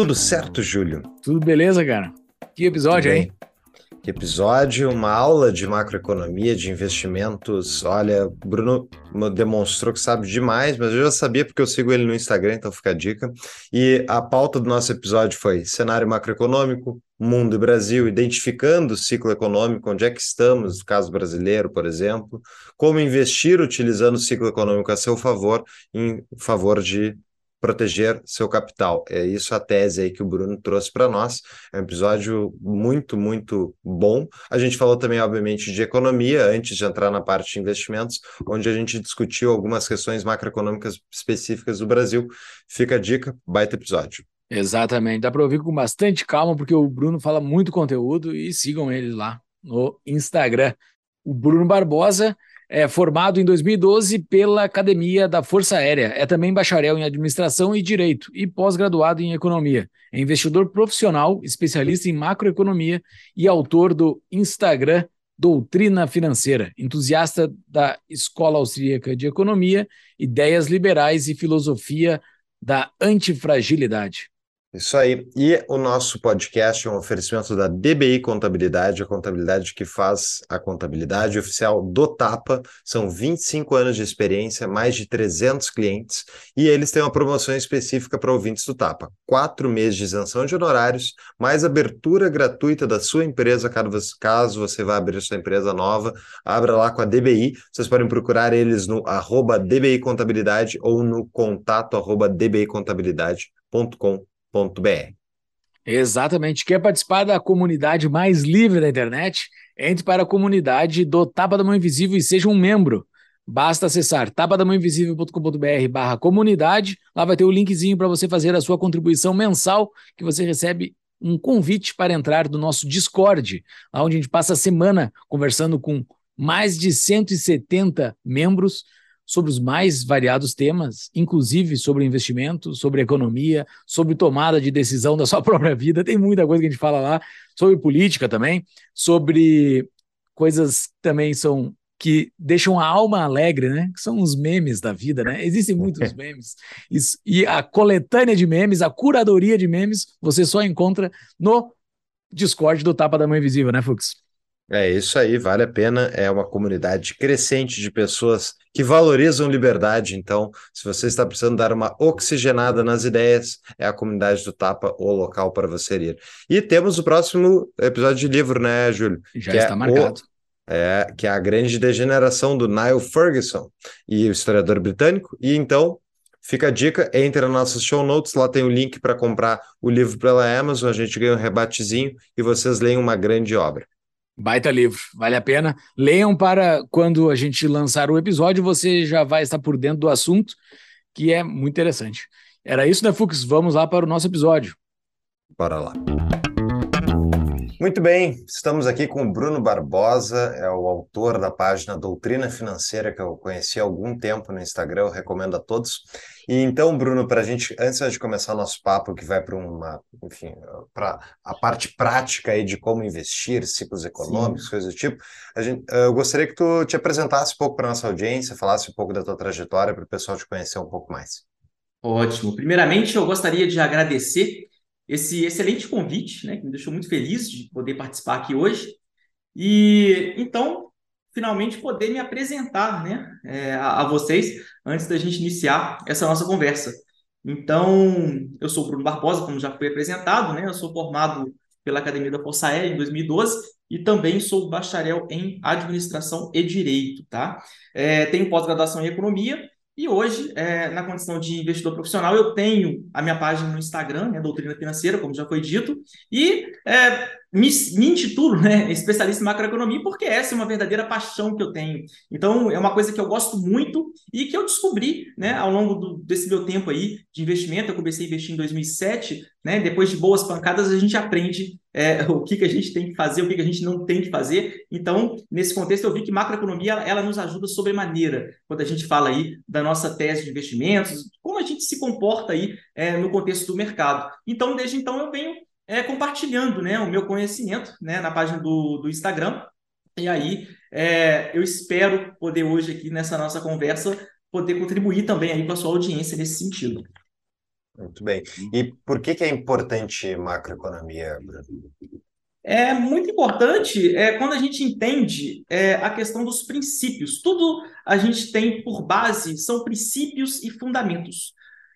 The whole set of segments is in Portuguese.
Tudo certo, Júlio? Tudo beleza, cara? Que episódio, hein? Que episódio, uma aula de macroeconomia, de investimentos. Olha, Bruno demonstrou que sabe demais, mas eu já sabia porque eu sigo ele no Instagram, então fica a dica. E a pauta do nosso episódio foi cenário macroeconômico, mundo e Brasil, identificando o ciclo econômico, onde é que estamos, no caso brasileiro, por exemplo, como investir utilizando o ciclo econômico a seu favor, em favor de proteger seu capital. É isso a tese aí que o Bruno trouxe para nós. É um episódio muito, muito bom. A gente falou também, obviamente, de economia, antes de entrar na parte de investimentos, onde a gente discutiu algumas questões macroeconômicas específicas do Brasil. Fica a dica, baita episódio. Exatamente, dá para ouvir com bastante calma, porque o Bruno fala muito conteúdo e sigam ele lá no Instagram. O Bruno Barbosa é formado em 2012 pela Academia da Força Aérea. É também bacharel em Administração e Direito e pós-graduado em Economia. É investidor profissional, especialista em macroeconomia e autor do Instagram Doutrina Financeira, entusiasta da Escola Austríaca de Economia, Ideias Liberais e Filosofia da Antifragilidade. Isso aí. E o nosso podcast é um oferecimento da DBI Contabilidade, a contabilidade que faz a contabilidade oficial do Tapa. São 25 anos de experiência, mais de 300 clientes, e eles têm uma promoção específica para ouvintes do Tapa. Quatro meses de isenção de honorários, mais abertura gratuita da sua empresa, caso você vá abrir sua empresa nova, abra lá com a DBI. Vocês podem procurar eles no arroba DBI Contabilidade ou no contato arroba dbicontabilidade.com www.tapa.br. Exatamente. Quer participar da comunidade mais livre da internet? Entre para a comunidade do Tapa da Mão Invisível e seja um membro. Basta acessar tapadamãoinvisível.com.br barra comunidade. Lá vai ter o linkzinho para você fazer a sua contribuição mensal, que você recebe um convite para entrar no nosso Discord, onde a gente passa a semana conversando com mais de 170 membros sobre os mais variados temas, inclusive sobre investimento, sobre economia, sobre tomada de decisão da sua própria vida. Tem muita coisa que a gente fala lá, sobre política também, sobre coisas que também são que deixam a alma alegre, né? Que são os memes da vida, né? Existem muitos memes. Isso, e a coletânea de memes, a curadoria de memes, você só encontra no Discord do Tapa da Mãe Invisível, né, Fux? É isso aí, vale a pena. É uma comunidade crescente de pessoas que valorizam liberdade. Então, se você está precisando dar uma oxigenada nas ideias, é a comunidade do Tapa o local para você ir. E temos o próximo episódio de livro, né, Júlio? Já que está é marcado. O, é, que é a grande degeneração do Niall Ferguson e o historiador britânico. E então, Fica a dica, entre nas nossas show notes, lá tem o link para comprar o livro pela Amazon, a gente ganha um rebatezinho e vocês leem uma grande obra. Baita livro, vale a pena. Leiam para quando a gente lançar o episódio, você já vai estar por dentro do assunto, que é muito interessante. Era isso, né, Fux? Vamos lá para o nosso episódio. Bora lá. Muito bem, estamos aqui com o Bruno Barbosa, é o autor da página Doutrina Financeira, que eu conheci há algum tempo no Instagram, eu recomendo a todos. E então, Bruno, para a gente, antes de começar nosso papo, que vai para uma, enfim, para a parte prática aí de como investir, ciclos econômicos, Sim. coisas do tipo, a gente, eu gostaria que tu te apresentasse um pouco para nossa audiência, falasse um pouco da tua trajetória para o pessoal te conhecer um pouco mais. Ótimo. Primeiramente, eu gostaria de agradecer esse excelente convite, né, que me deixou muito feliz de poder participar aqui hoje. E então, finalmente poder me apresentar, né, é, a, a, vocês antes da gente iniciar essa nossa conversa. Então, eu sou Bruno Barbosa, como já foi apresentado, né? Eu sou formado pela Academia da Força Aérea em 2012 e também sou bacharel em Administração e Direito, tá? É, tenho pós-graduação em Economia e hoje, é, na condição de investidor profissional, eu tenho a minha página no Instagram, né, Doutrina Financeira, como já foi dito, e é, me, me intitulo né, especialista em macroeconomia porque essa é uma verdadeira paixão que eu tenho. Então, é uma coisa que eu gosto muito e que eu descobri né, ao longo do, desse meu tempo aí de investimento. Eu comecei a investir em 2007, né, depois de boas pancadas, a gente aprende é, o que, que a gente tem que fazer, o que, que a gente não tem que fazer. Então, nesse contexto, eu vi que macroeconomia ela, nos ajuda sobremaneira quando a gente fala aí da nossa tese de investimentos, como a gente se comporta aí é, no contexto do mercado. Então, desde então, eu venho é, compartilhando né, o meu conhecimento né, na página do, do Instagram. E aí é, eu espero poder hoje aqui nessa nossa conversa poder contribuir também aí com a sua audiência nesse sentido. Muito bem. E por que, que é importante macroeconomia, Bruno? É muito importante é, quando a gente entende é, a questão dos princípios. Tudo a gente tem por base são princípios e fundamentos.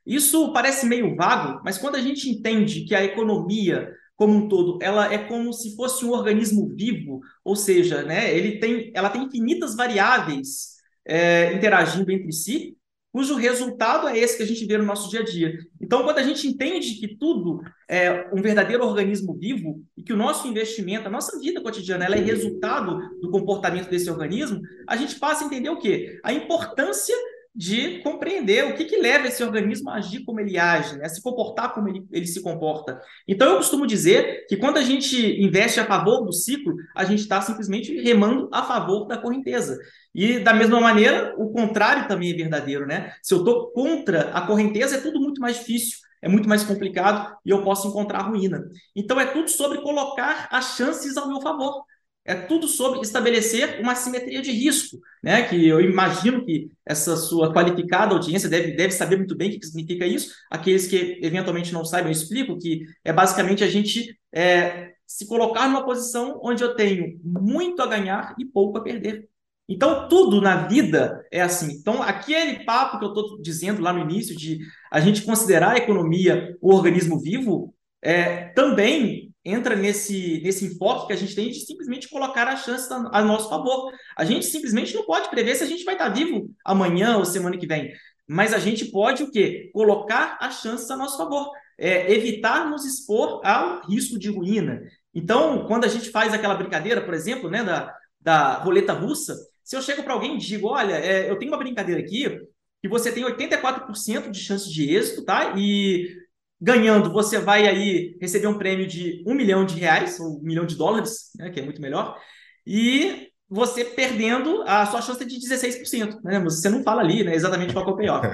Isso parece meio vago, mas quando a gente entende que a economia como um todo, ela é como se fosse um organismo vivo, ou seja, né, ele tem, ela tem infinitas variáveis é, interagindo entre si, cujo resultado é esse que a gente vê no nosso dia a dia. Então, quando a gente entende que tudo é um verdadeiro organismo vivo e que o nosso investimento, a nossa vida cotidiana, ela é resultado do comportamento desse organismo, a gente passa a entender o quê? A importância de compreender o que, que leva esse organismo a agir como ele age, né? a se comportar como ele, ele se comporta. Então, eu costumo dizer que quando a gente investe a favor do ciclo, a gente está simplesmente remando a favor da correnteza. E, da mesma maneira, o contrário também é verdadeiro. Né? Se eu estou contra a correnteza, é tudo muito mais difícil é muito mais complicado e eu posso encontrar ruína. Então é tudo sobre colocar as chances ao meu favor. É tudo sobre estabelecer uma simetria de risco, né? Que eu imagino que essa sua qualificada audiência deve, deve saber muito bem o que significa isso. Aqueles que eventualmente não saibam, eu explico que é basicamente a gente é, se colocar numa posição onde eu tenho muito a ganhar e pouco a perder. Então, tudo na vida é assim. Então, aquele papo que eu estou dizendo lá no início de a gente considerar a economia o organismo vivo, é, também entra nesse, nesse enfoque que a gente tem de simplesmente colocar a chance a, a nosso favor. A gente simplesmente não pode prever se a gente vai estar vivo amanhã ou semana que vem. Mas a gente pode o quê? Colocar as chances a nosso favor. É, evitar nos expor ao risco de ruína. Então, quando a gente faz aquela brincadeira, por exemplo, né, da, da roleta russa, se eu chego para alguém e digo, olha, é, eu tenho uma brincadeira aqui que você tem 84% de chance de êxito, tá? E Ganhando, você vai aí receber um prêmio de um milhão de reais, ou um milhão de dólares, né, que é muito melhor. E você perdendo, a sua chance é de 16%. Né? Você não fala ali né, exatamente qual é o payoff.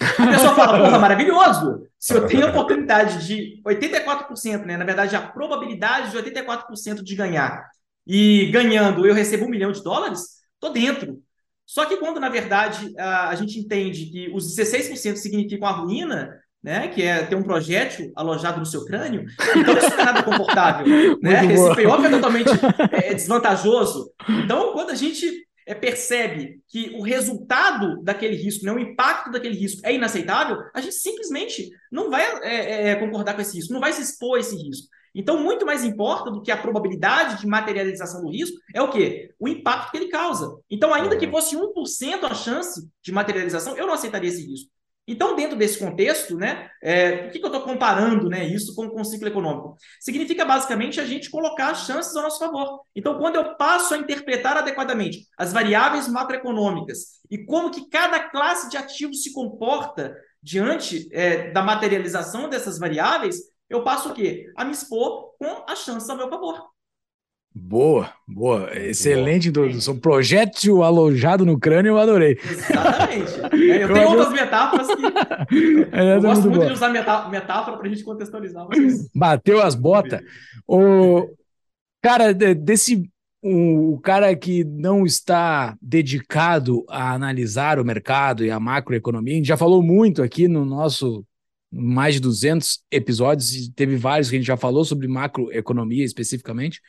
A pessoa fala, porra, maravilhoso! Se eu tenho a oportunidade de 84%, né? Na verdade, a probabilidade de 84% de ganhar e ganhando eu recebo um milhão de dólares, tô dentro. Só que quando, na verdade, a, gente entende que os 16% significam a ruína, né? Que é ter um projétil alojado no seu crânio. Então isso não é nada confortável, né? Esse payoff é totalmente é, desvantajoso. Então, quando a gente é, percebe que o resultado daquele risco, né, o impacto daquele risco é inaceitável, a gente simplesmente não vai é, é, concordar com esse risco, não vai se expor a esse risco. Então, muito mais importa do que a probabilidade de materialização do risco é o quê? O impacto que ele causa. Então, ainda que fosse 1% a chance de materialização, eu não aceitaria esse risco. Então, dentro desse contexto, né, é, por que, que eu estou comparando né, isso com, com o ciclo econômico? Significa basicamente a gente colocar as chances ao nosso favor. Então, quando eu passo a interpretar adequadamente as variáveis macroeconômicas e como que cada classe de ativos se comporta diante é, da materialização dessas variáveis, eu passo o quê? A me expor com as chances ao meu favor. Boa, boa. Excelente introdução. Projétil alojado no crânio, eu adorei. Exatamente. É, eu, tenho outras metáforas que. É, eu gosto muito, muito de usar metáfora para a gente contextualizar. Mas... Bateu as botas. O cara, desse. O cara que não está dedicado a analisar o mercado e a macroeconomia, a gente já falou muito aqui no nosso mais de 200 episódios, teve vários que a gente já falou sobre macroeconomia especificamente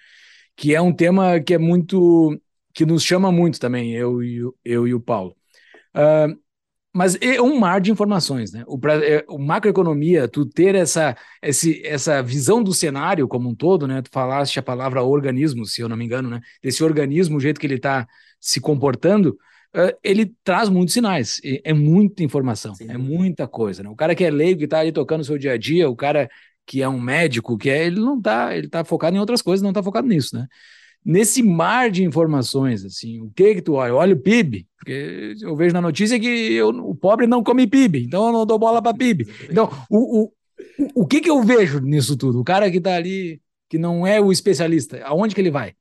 que é um tema que é muito que nos chama muito também, eu e, eu e o Paulo. Uh, mas é um mar de informações, né? O, é, o, macroeconomia, tu ter essa, esse, essa visão do cenário como um todo, né? Tu falaste a palavra organismo, se eu não me engano, né? Desse organismo, o jeito que ele está se comportando, uh, ele traz muitos sinais. É, é muita informação, Sim. é muita coisa, né? O cara que é leigo, que está ali tocando o seu dia a dia, o cara que é um médico, que é, ele não está, ele tá focado em outras coisas, não está focado nisso, né? Nesse mar de informações, assim, o que que tu olha? Olha o PIB, porque eu vejo na notícia que eu, o pobre não come PIB, então eu não dou bola para PIB. Então, o, o, o, o que que eu vejo nisso tudo? O cara que está ali, que não é o especialista, aonde que ele vai?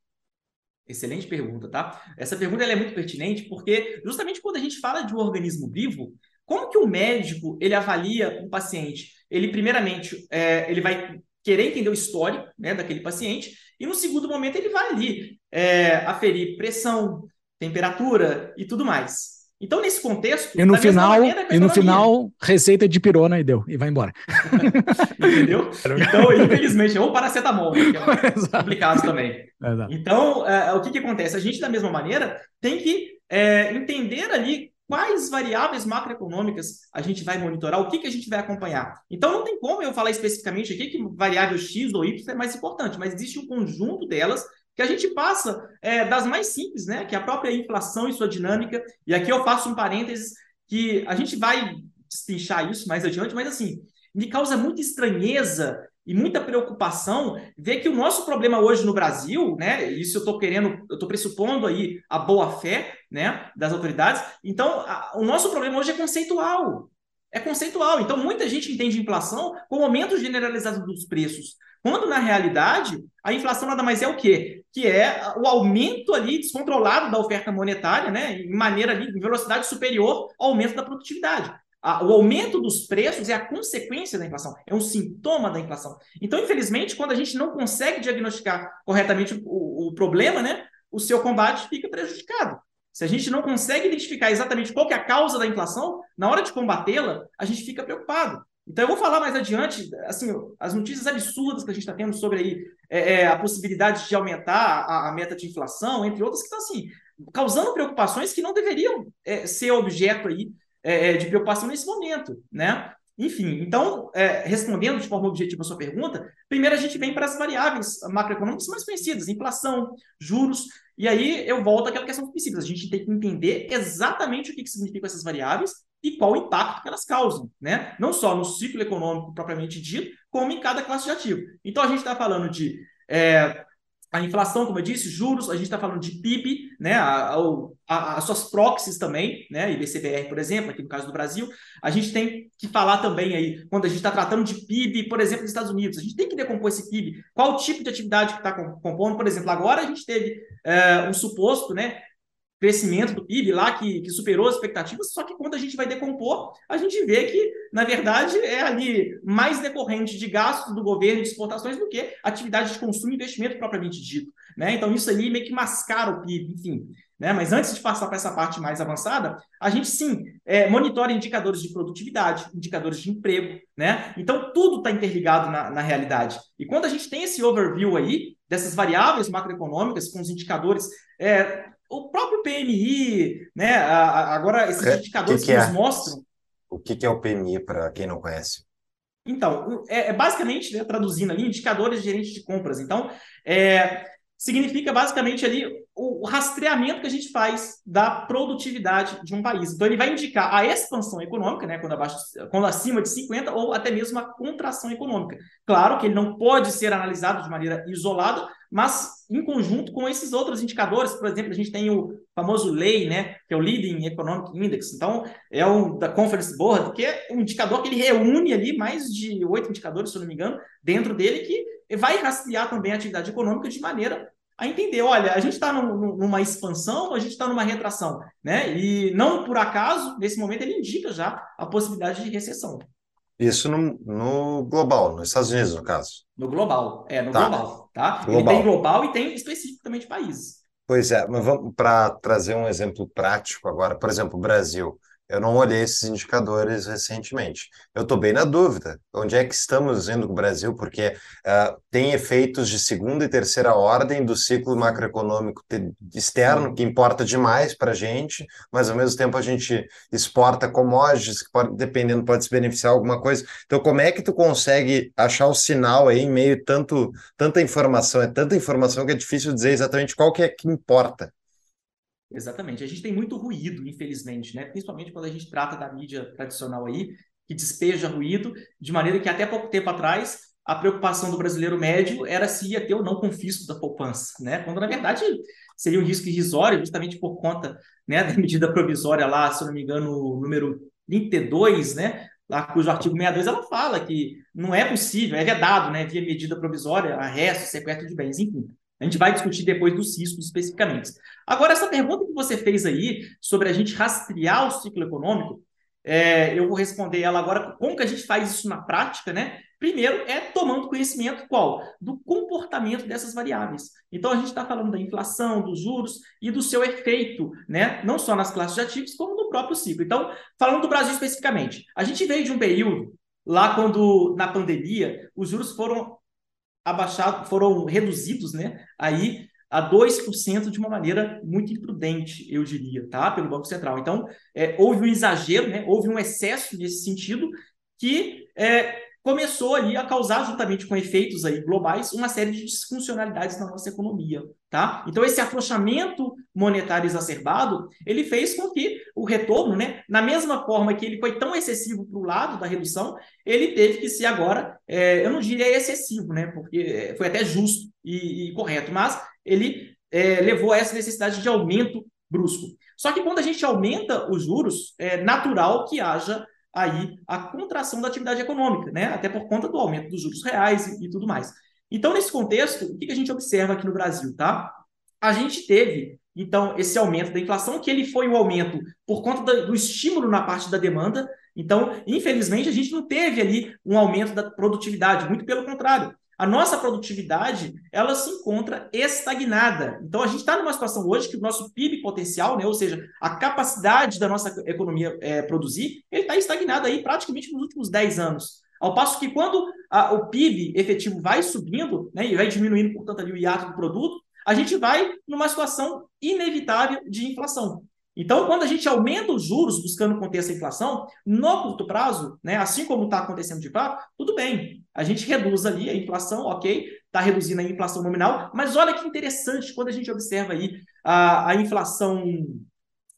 Excelente pergunta, tá? Essa pergunta é muito pertinente porque justamente quando a gente fala de um organismo vivo, como que o médico ele avalia um paciente? Ele primeiramente é, ele vai querer entender o histórico né, daquele paciente e no segundo momento ele vai ali é, aferir pressão, temperatura e tudo mais. Então, nesse contexto. E no final, e no final receita de pirona e deu, e vai embora. Entendeu? Então, infelizmente, ou paracetamol, né, que é complicado também. Exato. Então, é, o que, que acontece? A gente, da mesma maneira, tem que é, entender ali quais variáveis macroeconômicas a gente vai monitorar, o que, que a gente vai acompanhar. Então, não tem como eu falar especificamente aqui que variável X ou Y é mais importante, mas existe um conjunto delas que a gente passa é, das mais simples, né? Que é a própria inflação e sua dinâmica. E aqui eu faço um parênteses que a gente vai destrinchar isso mais adiante, mas assim, me causa muita estranheza e muita preocupação ver que o nosso problema hoje no Brasil, né? Isso eu estou querendo, eu estou pressupondo aí a boa fé, né, das autoridades. Então, a, o nosso problema hoje é conceitual. É conceitual. Então, muita gente entende inflação como aumento generalizado dos preços. Quando, na realidade, a inflação nada mais é o quê? Que é o aumento ali descontrolado da oferta monetária, né? Em maneira ali, em velocidade superior ao aumento da produtividade. O aumento dos preços é a consequência da inflação, é um sintoma da inflação. Então, infelizmente, quando a gente não consegue diagnosticar corretamente o, o problema, né? O seu combate fica prejudicado. Se a gente não consegue identificar exatamente qual é a causa da inflação, na hora de combatê-la, a gente fica preocupado. Então, eu vou falar mais adiante, assim, as notícias absurdas que a gente está tendo sobre aí, é, é, a possibilidade de aumentar a, a, meta de inflação, entre outras, que estão, assim, causando preocupações que não deveriam é, ser objeto aí é, é, de preocupação nesse momento, né? Enfim, então, é, respondendo de forma objetiva a sua pergunta, primeiro a gente vem para as variáveis macroeconômicas mais conhecidas, inflação, juros, e aí eu volto àquela questão dos princípios. A gente tem que entender exatamente o que, que significam essas variáveis e qual o impacto que elas causam, né? Não só no ciclo econômico propriamente dito, como em cada classe de ativo. Então a gente está falando de é, a inflação, como eu disse, juros, a gente está falando de PIB, né, a, a, as suas proxies também, né, IBCBR, por exemplo, aqui no caso do Brasil, a gente tem que falar também aí, quando a gente está tratando de PIB, por exemplo, dos Estados Unidos, a gente tem que decompor esse PIB, qual tipo de atividade que está compondo, por exemplo, agora a gente teve é, um suposto, né, crescimento do PIB lá que, que, superou as expectativas, só que quando a gente vai decompor, a gente vê que, na verdade, é ali mais decorrente de gastos do governo de exportações do que atividade de consumo e investimento propriamente dito. Né? Então, isso aí meio que mascara o PIB, enfim. Né? Mas antes de passar para essa parte mais avançada, a gente sim é, monitora indicadores de produtividade, indicadores de emprego, né? Então tudo está interligado na, na realidade. E quando a gente tem esse overview aí dessas variáveis macroeconômicas com os indicadores é, o próprio PMI, né? Agora, esses é, indicadores que, que, que nos é? mostram. O que, que é o PMI, para quem não conhece? Então, é, é basicamente, né, traduzindo ali, indicadores de gerente de compras. Então, é, significa basicamente ali o, rastreamento que a gente faz da produtividade de um país. Então, ele vai indicar a expansão econômica, né, quando, abaixo, quando acima de 50, ou até mesmo a contração econômica. Claro que ele não pode ser analisado de maneira isolada, mas em conjunto com esses outros indicadores, por exemplo, a gente tem o famoso LEI, né, que é o Leading Economic Index. Então, é o da Conference Board, que é um indicador que ele reúne ali mais de oito indicadores, se eu não me engano, dentro dele, que vai rastrear também a atividade econômica de maneira a entender, olha, a gente está numa expansão ou a gente está numa retração, né? E não por acaso, nesse momento, ele indica já a possibilidade de recessão. Isso no, no global, nos Estados Unidos, no caso. No global, é, no tá. global, tá? Global. Ele tem global e tem específico também de países. Pois é, mas vamos para trazer um exemplo prático agora. Por exemplo, o Brasil. Eu não olhei esses indicadores recentemente. Eu estou bem na dúvida. Onde é que estamos indo com o Brasil? Porque uh, tem efeitos de segunda e terceira ordem do ciclo macroeconômico externo, que importa demais para a gente, mas ao mesmo tempo a gente exporta commodities, que pode, dependendo, pode se beneficiar alguma coisa. Então, como é que tu consegue achar o sinal aí em meio tanto tanta informação? É tanta informação que é difícil dizer exatamente qual que é que importa. Exatamente. A gente tem muito ruído, infelizmente, né? Principalmente quando a gente trata da mídia tradicional aí, que despeja ruído, de maneira que até pouco tempo atrás a preocupação do brasileiro médio era se ia ter ou não confisco da poupança, né? Quando na verdade seria um risco irrisório, justamente por conta né, da medida provisória lá, se eu não me engano, número 32, né? Lá cujo artigo 62 ela fala que não é possível, é vedado, né, via medida provisória, arresto, sequestro de bens, enfim. A gente vai discutir depois dos riscos especificamente. Agora, essa pergunta que você fez aí sobre a gente rastrear o ciclo econômico, é, eu vou responder ela agora. Como que a gente faz isso na prática, né? Primeiro é tomando conhecimento qual? Do comportamento dessas variáveis. Então a gente está falando da inflação, dos juros e do seu efeito, né? Não só nas classes de ativos, como no próprio ciclo. Então, falando do Brasil especificamente, a gente veio de um período lá quando na pandemia os juros foram abaixados, foram reduzidos, né? Aí a 2% de uma maneira muito imprudente, eu diria, tá? Pelo Banco Central. Então, é, houve um exagero, né? houve um excesso nesse sentido que é, começou ali a causar, juntamente com efeitos aí globais, uma série de disfuncionalidades na nossa economia, tá? Então esse afrouxamento monetário exacerbado, ele fez com que o retorno, né, na mesma forma que ele foi tão excessivo para o lado da redução, ele teve que ser agora, é, eu não diria excessivo, né, porque foi até justo e, e correto, mas ele é, levou a essa necessidade de aumento brusco. Só que quando a gente aumenta os juros, é natural que haja aí a contração da atividade econômica, né? até por conta do aumento dos juros reais e, e tudo mais. Então, nesse contexto, o que a gente observa aqui no Brasil? Tá? A gente teve, então, esse aumento da inflação, que ele foi um aumento por conta do estímulo na parte da demanda. Então, infelizmente, a gente não teve ali um aumento da produtividade, muito pelo contrário a nossa produtividade ela se encontra estagnada. Então a gente está numa situação hoje que o nosso PIB potencial, né, ou seja, a capacidade da nossa economia é, produzir, ele está estagnado aí praticamente nos últimos 10 anos. Ao passo que quando a, o PIB efetivo vai subindo, né, e vai diminuindo, portanto, ali o hiato do produto, a gente vai numa situação inevitável de inflação. Então, quando a gente aumenta os juros buscando conter essa inflação, no curto prazo, né, assim como está acontecendo de fato, tudo bem. A gente reduz ali a inflação, ok, está reduzindo a inflação nominal, mas olha que interessante quando a gente observa aí a, a inflação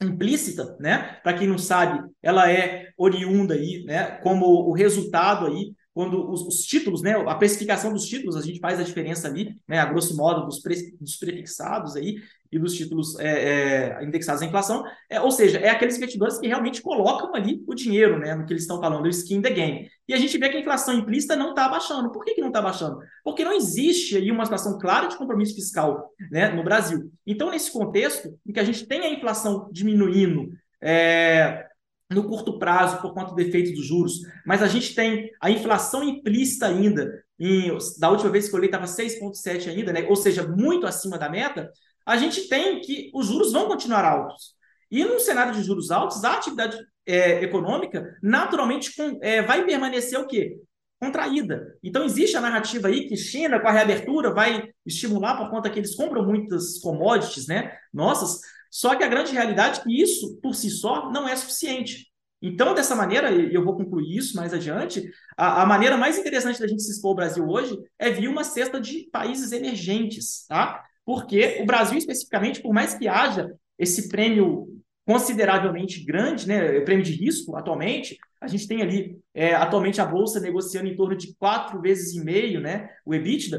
implícita, né? Para quem não sabe, ela é oriunda aí, né? Como o resultado aí quando os, os, títulos, né, a precificação dos títulos, a gente faz a diferença ali, né, a grosso modo, dos, pre, dos prefixados aí, e dos títulos é, é, indexados à inflação, é, ou seja, é aqueles investidores que realmente colocam ali o dinheiro, né, no que eles estão falando, o skin the game. E a gente vê que a inflação implícita não está abaixando. Por que, que não está abaixando? Porque não existe aí uma situação clara de compromisso fiscal né, no Brasil. Então, nesse contexto, em que a gente tem a inflação diminuindo, é, no curto prazo por conta do efeito dos juros, mas a gente tem a inflação implícita ainda, em, da última vez que eu olhei estava 6,7 ainda, né? ou seja, muito acima da meta, a gente tem que os juros vão continuar altos. E num cenário de juros altos, a atividade é, econômica naturalmente com, é, vai permanecer o quê? Contraída. Então existe a narrativa aí que China, com a reabertura, vai estimular por conta que eles compram muitas commodities, né? Nossas. Só que a grande realidade é que isso, por si só, não é suficiente. Então, dessa maneira, e eu vou concluir isso mais adiante, a, a, maneira mais interessante da gente se expor ao Brasil hoje é vir uma cesta de países emergentes, tá? porque o Brasil, especificamente, por mais que haja esse prêmio consideravelmente grande, né, prêmio de risco atualmente, a gente tem ali é, atualmente a Bolsa negociando em torno de quatro vezes e meio né, o EBITDA,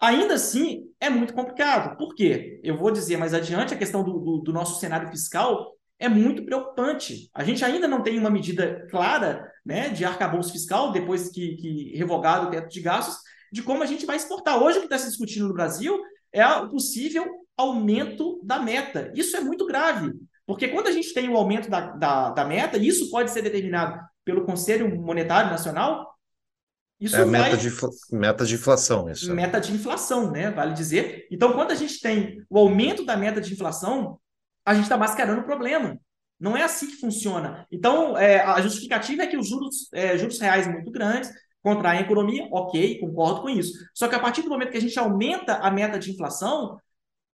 ainda assim é muito complicado. Por quê? Eu vou dizer mais adiante, a questão do, do, do nosso cenário fiscal é muito preocupante. A gente ainda não tem uma medida clara né, de arcabouço fiscal, depois que, que revogado o teto de gastos, de como a gente vai exportar. Hoje o que está se discutindo no Brasil é o possível aumento da meta. Isso é muito grave, porque quando a gente tem o aumento da, da, da meta, isso pode ser determinado pelo Conselho Monetário Nacional. Isso é vai... meta, de, meta de inflação, isso. Meta de inflação, né? Vale dizer. Então, quando a gente tem o aumento da meta de inflação, a gente está mascarando o problema. Não é assim que funciona. Então, é, a justificativa é que os juros, é, juros reais muito grandes, contraem a economia, ok, concordo com isso. Só que a partir do momento que a gente aumenta a meta de inflação,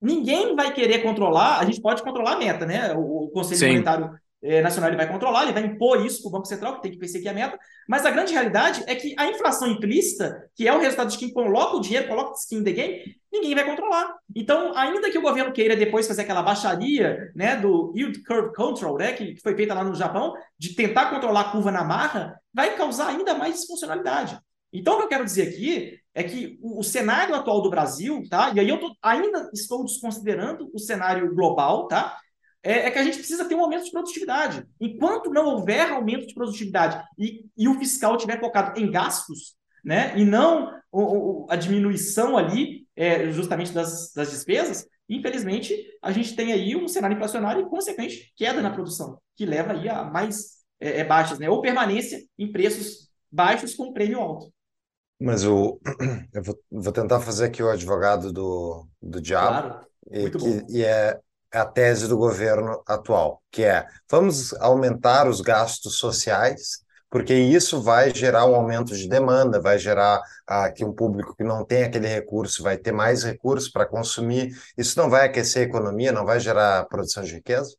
ninguém vai querer controlar, a gente pode controlar a meta, né? O, Conselho Sim. Monetário eh, Nacional ele vai controlar, ele vai impor isso para o Banco Central, que tem que perseguir a meta, mas a grande realidade é que a inflação implícita, que é o resultado de quem coloca o dinheiro, coloca skin in the game, ninguém vai controlar. Então, ainda que o governo queira depois fazer aquela baixaria né, do Yield Curve Control, né, que, que foi feita lá no Japão, de tentar controlar a curva na marra, vai causar ainda mais disfuncionalidade. Então, o que eu quero dizer aqui é que o, o cenário atual do Brasil, tá? E aí eu tô, ainda estou desconsiderando o cenário global, tá? É, é, que a gente precisa ter um aumento de produtividade. Enquanto não houver aumento de produtividade e, e o fiscal estiver focado em gastos, né, e não o, o, a diminuição ali é, justamente das, das despesas, infelizmente a gente tem aí um cenário inflacionário e, consequente, queda na produção, que leva aí a mais é, é baixas, né, ou permanência em preços baixos com prêmio alto. Mas o, eu vou, vou tentar fazer aqui o advogado do, do diabo. Claro, e, que, e é a tese do governo atual, que é vamos aumentar os gastos sociais, porque isso vai gerar um aumento de demanda, vai gerar ah, que um público que não tem aquele recurso vai ter mais recursos para consumir. Isso não vai aquecer a economia, não vai gerar produção de riqueza?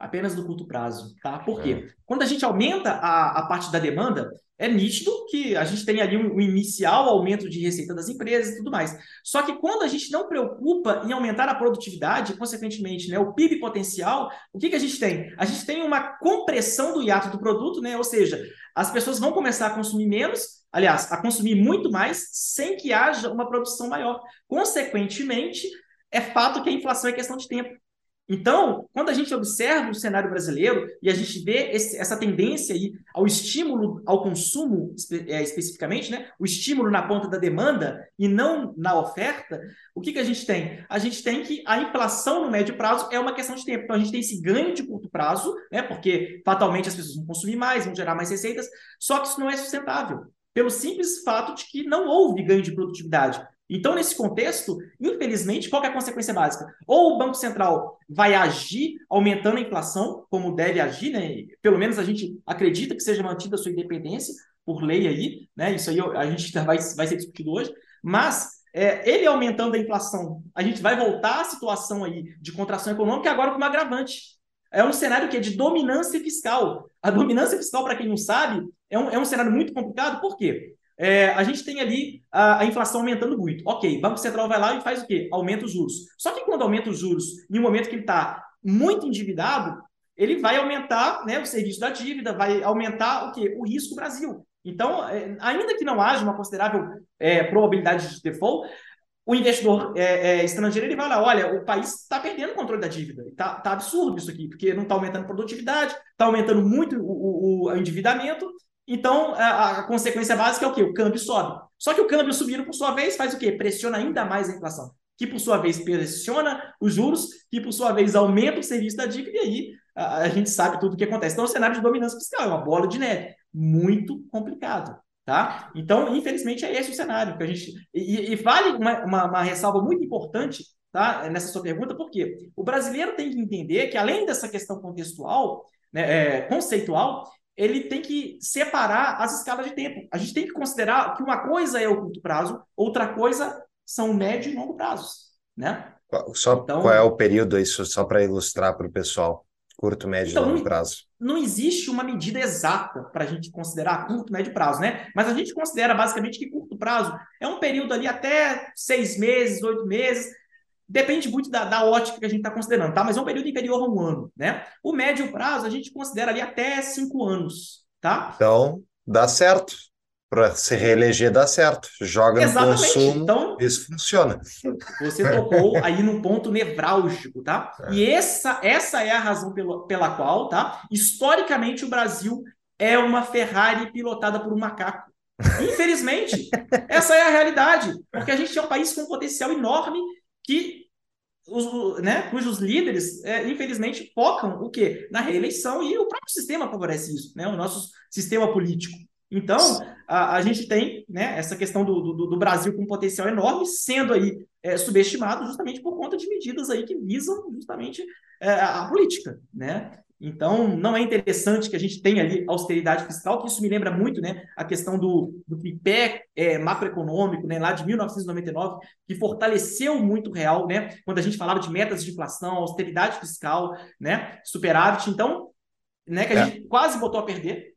Apenas no curto prazo, tá? Por quê? É. Quando a gente aumenta a, a parte da demanda, é nítido que a gente tem ali um, inicial aumento de receita das empresas e tudo mais. Só que quando a gente não preocupa em aumentar a produtividade, consequentemente, né, o PIB potencial, o que, que a gente tem? A gente tem uma compressão do hiato do produto, né? Ou seja, as pessoas vão começar a consumir menos, aliás, a consumir muito mais, sem que haja uma produção maior. Consequentemente, é fato que a inflação é questão de tempo. Então, quando a gente observa o cenário brasileiro e a gente vê esse, essa tendência aí ao estímulo ao consumo, é, especificamente, né? o estímulo na ponta da demanda e não na oferta, o que, que a gente tem? A gente tem que a inflação no médio prazo é uma questão de tempo. Então, a gente tem esse ganho de curto prazo, né? porque fatalmente as pessoas vão consumir mais, vão gerar mais receitas, só que isso não é sustentável, pelo simples fato de que não houve ganho de produtividade. Então, nesse contexto, infelizmente, qual é a consequência básica? Ou o Banco Central vai agir aumentando a inflação, como deve agir, né? Pelo menos a gente acredita que seja mantida a sua independência por lei aí, né? Isso aí a gente vai, vai ser discutido hoje, mas é, ele aumentando a inflação, a gente vai voltar à situação aí de contração econômica agora com uma agravante. É um cenário que é de dominância fiscal. A dominância fiscal, para quem não sabe, é um, é um cenário muito complicado, por quê? É, a gente tem ali a, a, inflação aumentando muito. Ok, Banco Central vai lá e faz o quê? Aumenta os juros. Só que quando aumenta os juros, em um momento que ele está muito endividado, ele vai aumentar né, o serviço da dívida, vai aumentar o quê? O risco Brasil. Então, é, ainda que não haja uma considerável é, probabilidade de default, o investidor é, é, estrangeiro ele vai lá, olha, o país está perdendo o controle da dívida, está tá absurdo isso aqui, porque não está aumentando a produtividade, está aumentando muito o, o, o endividamento, então, a, a, consequência básica é o quê? O câmbio sobe. Só que o câmbio subindo, por sua vez, faz o quê? Pressiona ainda mais a inflação. Que, por sua vez, pressiona os juros, que, por sua vez, aumenta o serviço da dívida, e aí a, a gente sabe tudo o que acontece. Então, o cenário de dominância fiscal é uma bola de neve. Muito complicado. Tá? Então, infelizmente, é esse o cenário que a gente. E, e vale uma, uma, uma, ressalva muito importante tá? nessa sua pergunta, porque o brasileiro tem que entender que, além dessa questão contextual, né, é, conceitual, ele tem que separar as escalas de tempo. A gente tem que considerar que uma coisa é o curto prazo, outra coisa são o médio e longo prazos, né? Só então, qual é o período isso só para ilustrar para o pessoal? Curto, médio então, e longo prazo. Não existe uma medida exata para a gente considerar curto, médio prazo, né? Mas a gente considera basicamente que curto prazo é um período ali até seis meses, oito meses, Depende muito da, da ótica que a gente está considerando, tá? Mas é um período inferior a um ano, né? O médio prazo a gente considera ali até cinco anos, tá? Então, dá certo. Para se reeleger dá certo. Joga Exatamente. no consumo, então, isso funciona. Você tocou aí num ponto nevrálgico, tá? É. E essa, essa é a razão pela, pela qual, tá? Historicamente, o Brasil é uma Ferrari pilotada por um macaco. Infelizmente, essa é a realidade, porque a gente é um país com um potencial enorme que os, né, cujos líderes, é, infelizmente, focam o quê? Na reeleição e o próprio sistema favorece isso, né? O nosso sistema político. Então, a, a gente tem né, essa questão do, do, do, Brasil com um potencial enorme, sendo aí é, subestimado justamente por conta de medidas aí que visam justamente é, a política, né? Então, não é interessante que a gente tenha ali austeridade fiscal, que isso me lembra muito né, a questão do, do tripé é, macroeconômico, né, lá de 1999, que fortaleceu muito o real, né, quando a gente falava de metas de inflação, austeridade fiscal, né, superávit. Então, né, que a é. gente quase botou a perder.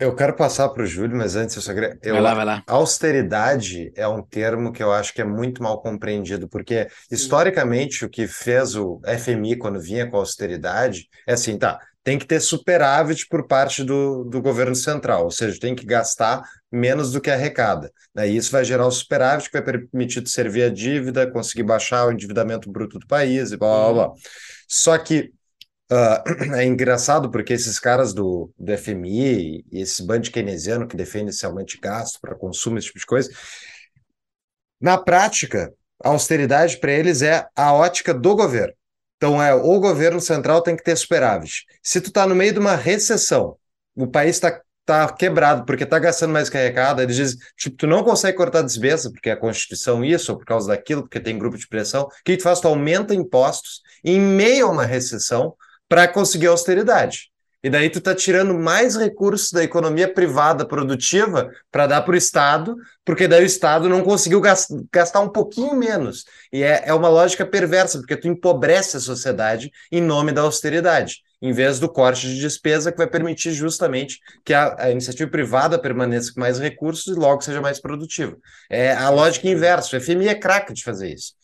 Eu quero passar para o Júlio, mas antes eu só queria. Eu, vai lá, vai lá. Austeridade é um termo que eu acho que é muito mal compreendido, porque historicamente o que fez o FMI quando vinha com austeridade é assim, tá, tem que ter superávit por parte do, do governo central, ou seja, tem que gastar menos do que arrecada. Daí isso vai gerar o superávit que vai permitir servir a dívida, conseguir baixar o endividamento bruto do país e blá blá blá. Só que uh, é engraçado porque esses caras do, do FMI e esse bando keynesiano que defende esse aumento de gasto para consumo, esse tipo de coisa, na prática, a austeridade para eles é a ótica do governo. Então é o governo central tem que ter superávit. Se tu está no meio de uma recessão, o país está tá quebrado porque está gastando mais que arrecada, eles dizem, tipo, tu não consegue cortar despesa porque a Constituição isso, ou por causa daquilo, porque tem grupo de pressão, o que tu faz? Tu aumenta impostos em meio a uma recessão para conseguir austeridade. E daí tu tá tirando mais recursos da economia privada produtiva para dar para o Estado, porque daí o Estado não conseguiu gastar um pouquinho menos. E é, é uma lógica perversa, porque tu empobrece a sociedade em nome da austeridade, em vez do corte de despesa que vai permitir justamente que a, a iniciativa privada permaneça com mais recursos e logo seja mais produtiva. É a lógica inversa. O FMI é craque de fazer isso.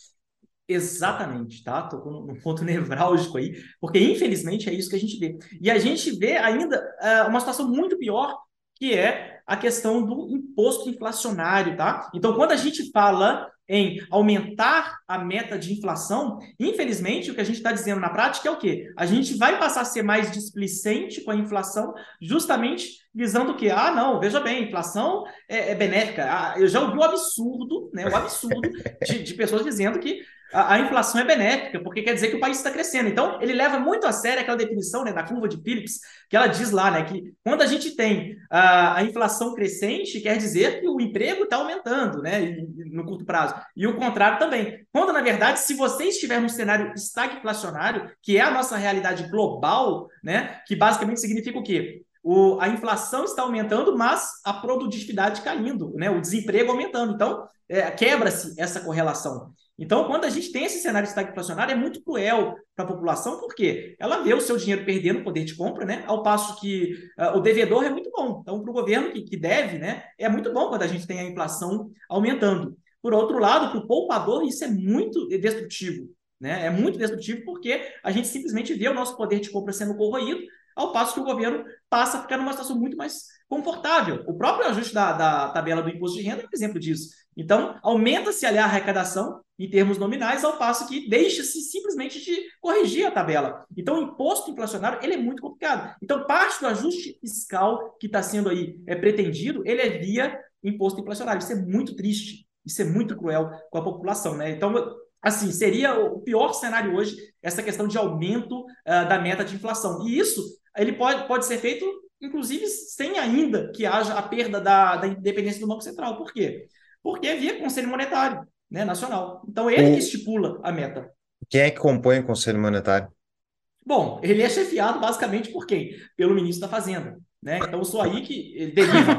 Exatamente, tá? Tocou num ponto nevrálgico aí, porque infelizmente é isso que a gente vê. E a gente vê ainda uh, uma situação muito pior, que é a questão do imposto inflacionário, tá? Então, quando a gente fala em aumentar a meta de inflação, infelizmente o que a gente está dizendo na prática é o quê? A gente vai passar a ser mais displicente com a inflação, justamente visando o quê? Ah, não, veja bem, inflação é, é benéfica. Ah, eu já ouvi o absurdo, né? O absurdo de, de pessoas dizendo que a, a, inflação é benéfica, porque quer dizer que o país está crescendo. Então, ele leva muito a sério aquela definição né, da curva de Phillips, que ela diz lá, né, que quando a gente tem a, a inflação crescente, quer dizer que o emprego está aumentando, né, no curto prazo. E o contrário também. Quando, na verdade, se você estiver num cenário estagflacionário, que é a nossa realidade global, né, que basicamente significa o quê? O, a inflação está aumentando, mas a produtividade caindo, né? o desemprego aumentando. Então, é, quebra-se essa correlação. Então, quando a gente tem esse cenário estagflacionário, é muito cruel para a população, porque ela vê o seu dinheiro perdendo o poder de compra, né? Ao passo que uh, o devedor é muito bom. Então, para o governo que, que deve, né? É muito bom quando a gente tem a inflação aumentando. Por outro lado, para o poupador, isso é muito destrutivo. Né? É muito destrutivo porque a gente simplesmente vê o nosso poder de compra sendo corroído, ao passo que o governo passa a ficar numa situação muito mais confortável. O próprio ajuste da, da tabela do imposto de renda é um exemplo disso. Então, aumenta-se ali a arrecadação em termos nominais, ao passo que deixa-se simplesmente de corrigir a tabela. Então, o imposto inflacionário ele é muito complicado. Então, parte do ajuste fiscal que está sendo aí é pretendido, ele é via imposto inflacionário. Isso é muito triste, isso é muito cruel com a população, né? Então, assim, seria o pior cenário hoje essa questão de aumento uh, da meta de inflação. E isso ele pode, pode ser feito, inclusive, sem ainda que haja a perda da, da independência do Banco Central. Por quê? Porque é via Conselho Monetário né, Nacional. Então, ele o... que estipula a meta. Quem é que compõe o Conselho Monetário? Bom, ele é chefiado basicamente por quem? Pelo ministro da Fazenda. Né? Então, sou aí que ele deriva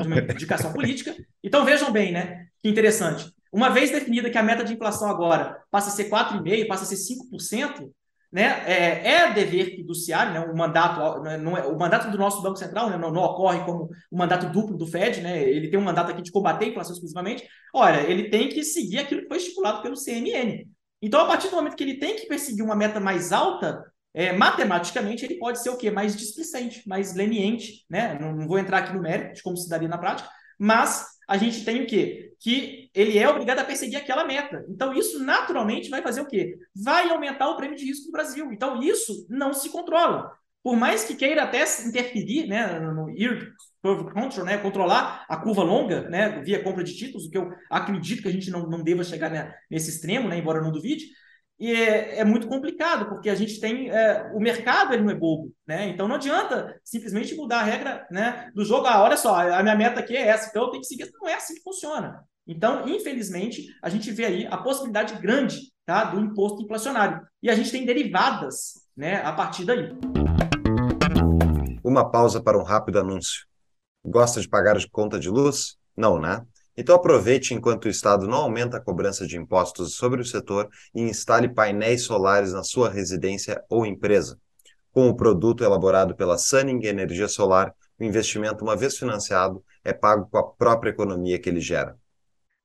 de uma indicação política. Então, vejam bem, né? Que interessante. Uma vez definida que a meta de inflação agora passa a ser 4,5%, passa a ser 5%, né, é, é dever fiduciário, né, o mandato, né, não é, o mandato do nosso Banco Central né, não, não, ocorre como o mandato duplo do Fed, né, ele tem um mandato aqui de combater a inflação exclusivamente. Olha, ele tem que seguir aquilo que foi estipulado pelo CMN. Então, a partir do momento que ele tem que perseguir uma meta mais alta, é, matematicamente ele pode ser o quê? Mais displicente, mais leniente, né? Não, não vou entrar aqui no mérito de como se daria na prática, mas a gente tem o quê? Que ele é obrigado a perseguir aquela meta. Então, isso naturalmente vai fazer o quê? Vai aumentar o prêmio de risco do Brasil. Então, isso não se controla. Por mais que queira até interferir né, no Yield Curve Control, né, controlar a curva longa né, via compra de títulos, o que eu acredito que a gente não, não deva chegar né, nesse extremo, né, embora não duvide, e é, é, muito complicado, porque a gente tem. É, o mercado ele não é bobo, né? Então não adianta simplesmente mudar a regra né, do jogo. Ah, olha só, a minha meta aqui é essa, então eu tenho que seguir. Não é assim que funciona. Então, infelizmente, a gente vê aí a possibilidade grande tá, do imposto inflacionário. E a gente tem derivadas né, a partir daí. Uma pausa para um rápido anúncio. Gosta de pagar de conta de luz? Não, né? Então aproveite enquanto o Estado não aumenta a cobrança de impostos sobre o setor e instale painéis solares na sua residência ou empresa. Com o produto elaborado pela Sunning Energia Solar, o investimento, uma vez financiado, é pago com a própria economia que ele gera.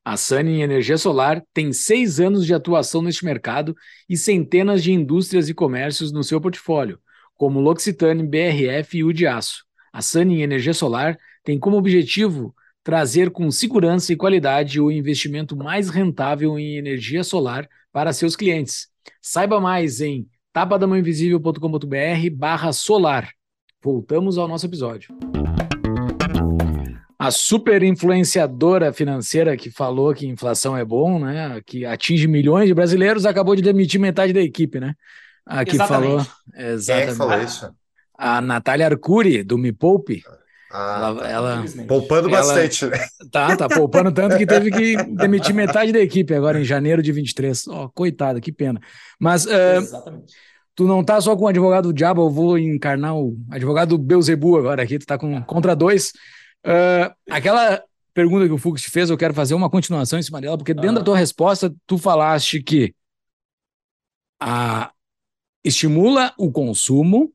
A Sunning Energia Solar tem seis anos de atuação neste mercado e centenas de indústrias e comércios no seu portfólio como L'Occitane, BRF e o de aço. A Sunny Energia Solar tem como objetivo trazer com segurança e qualidade o investimento mais rentável em energia solar para seus clientes. Saiba mais em tapadamãoinvisível.com.br barra solar. Voltamos ao nosso episódio. A super influenciadora financeira que falou que inflação é bom, né? Que atinge milhões de brasileiros, acabou de demitir metade da equipe, né? A que falou. Exatamente. Quem é falou isso? A Natália Arcuri, do Me Poupe. Ah, ela, tá, ela poupando ela, bastante, né? Tá, tá poupando tanto que teve que demitir metade da equipe agora em janeiro de 23. Ó, oh, coitada, que pena. Mas uh, tu não tá só com o advogado do diabo, eu vou encarnar o advogado Beuzebu agora aqui, tu tá com contra dois. Uh, aquela pergunta que o Fux te fez, eu quero fazer uma continuação em cima dela, porque dentro da tua resposta, tu falaste que a, estimula o consumo,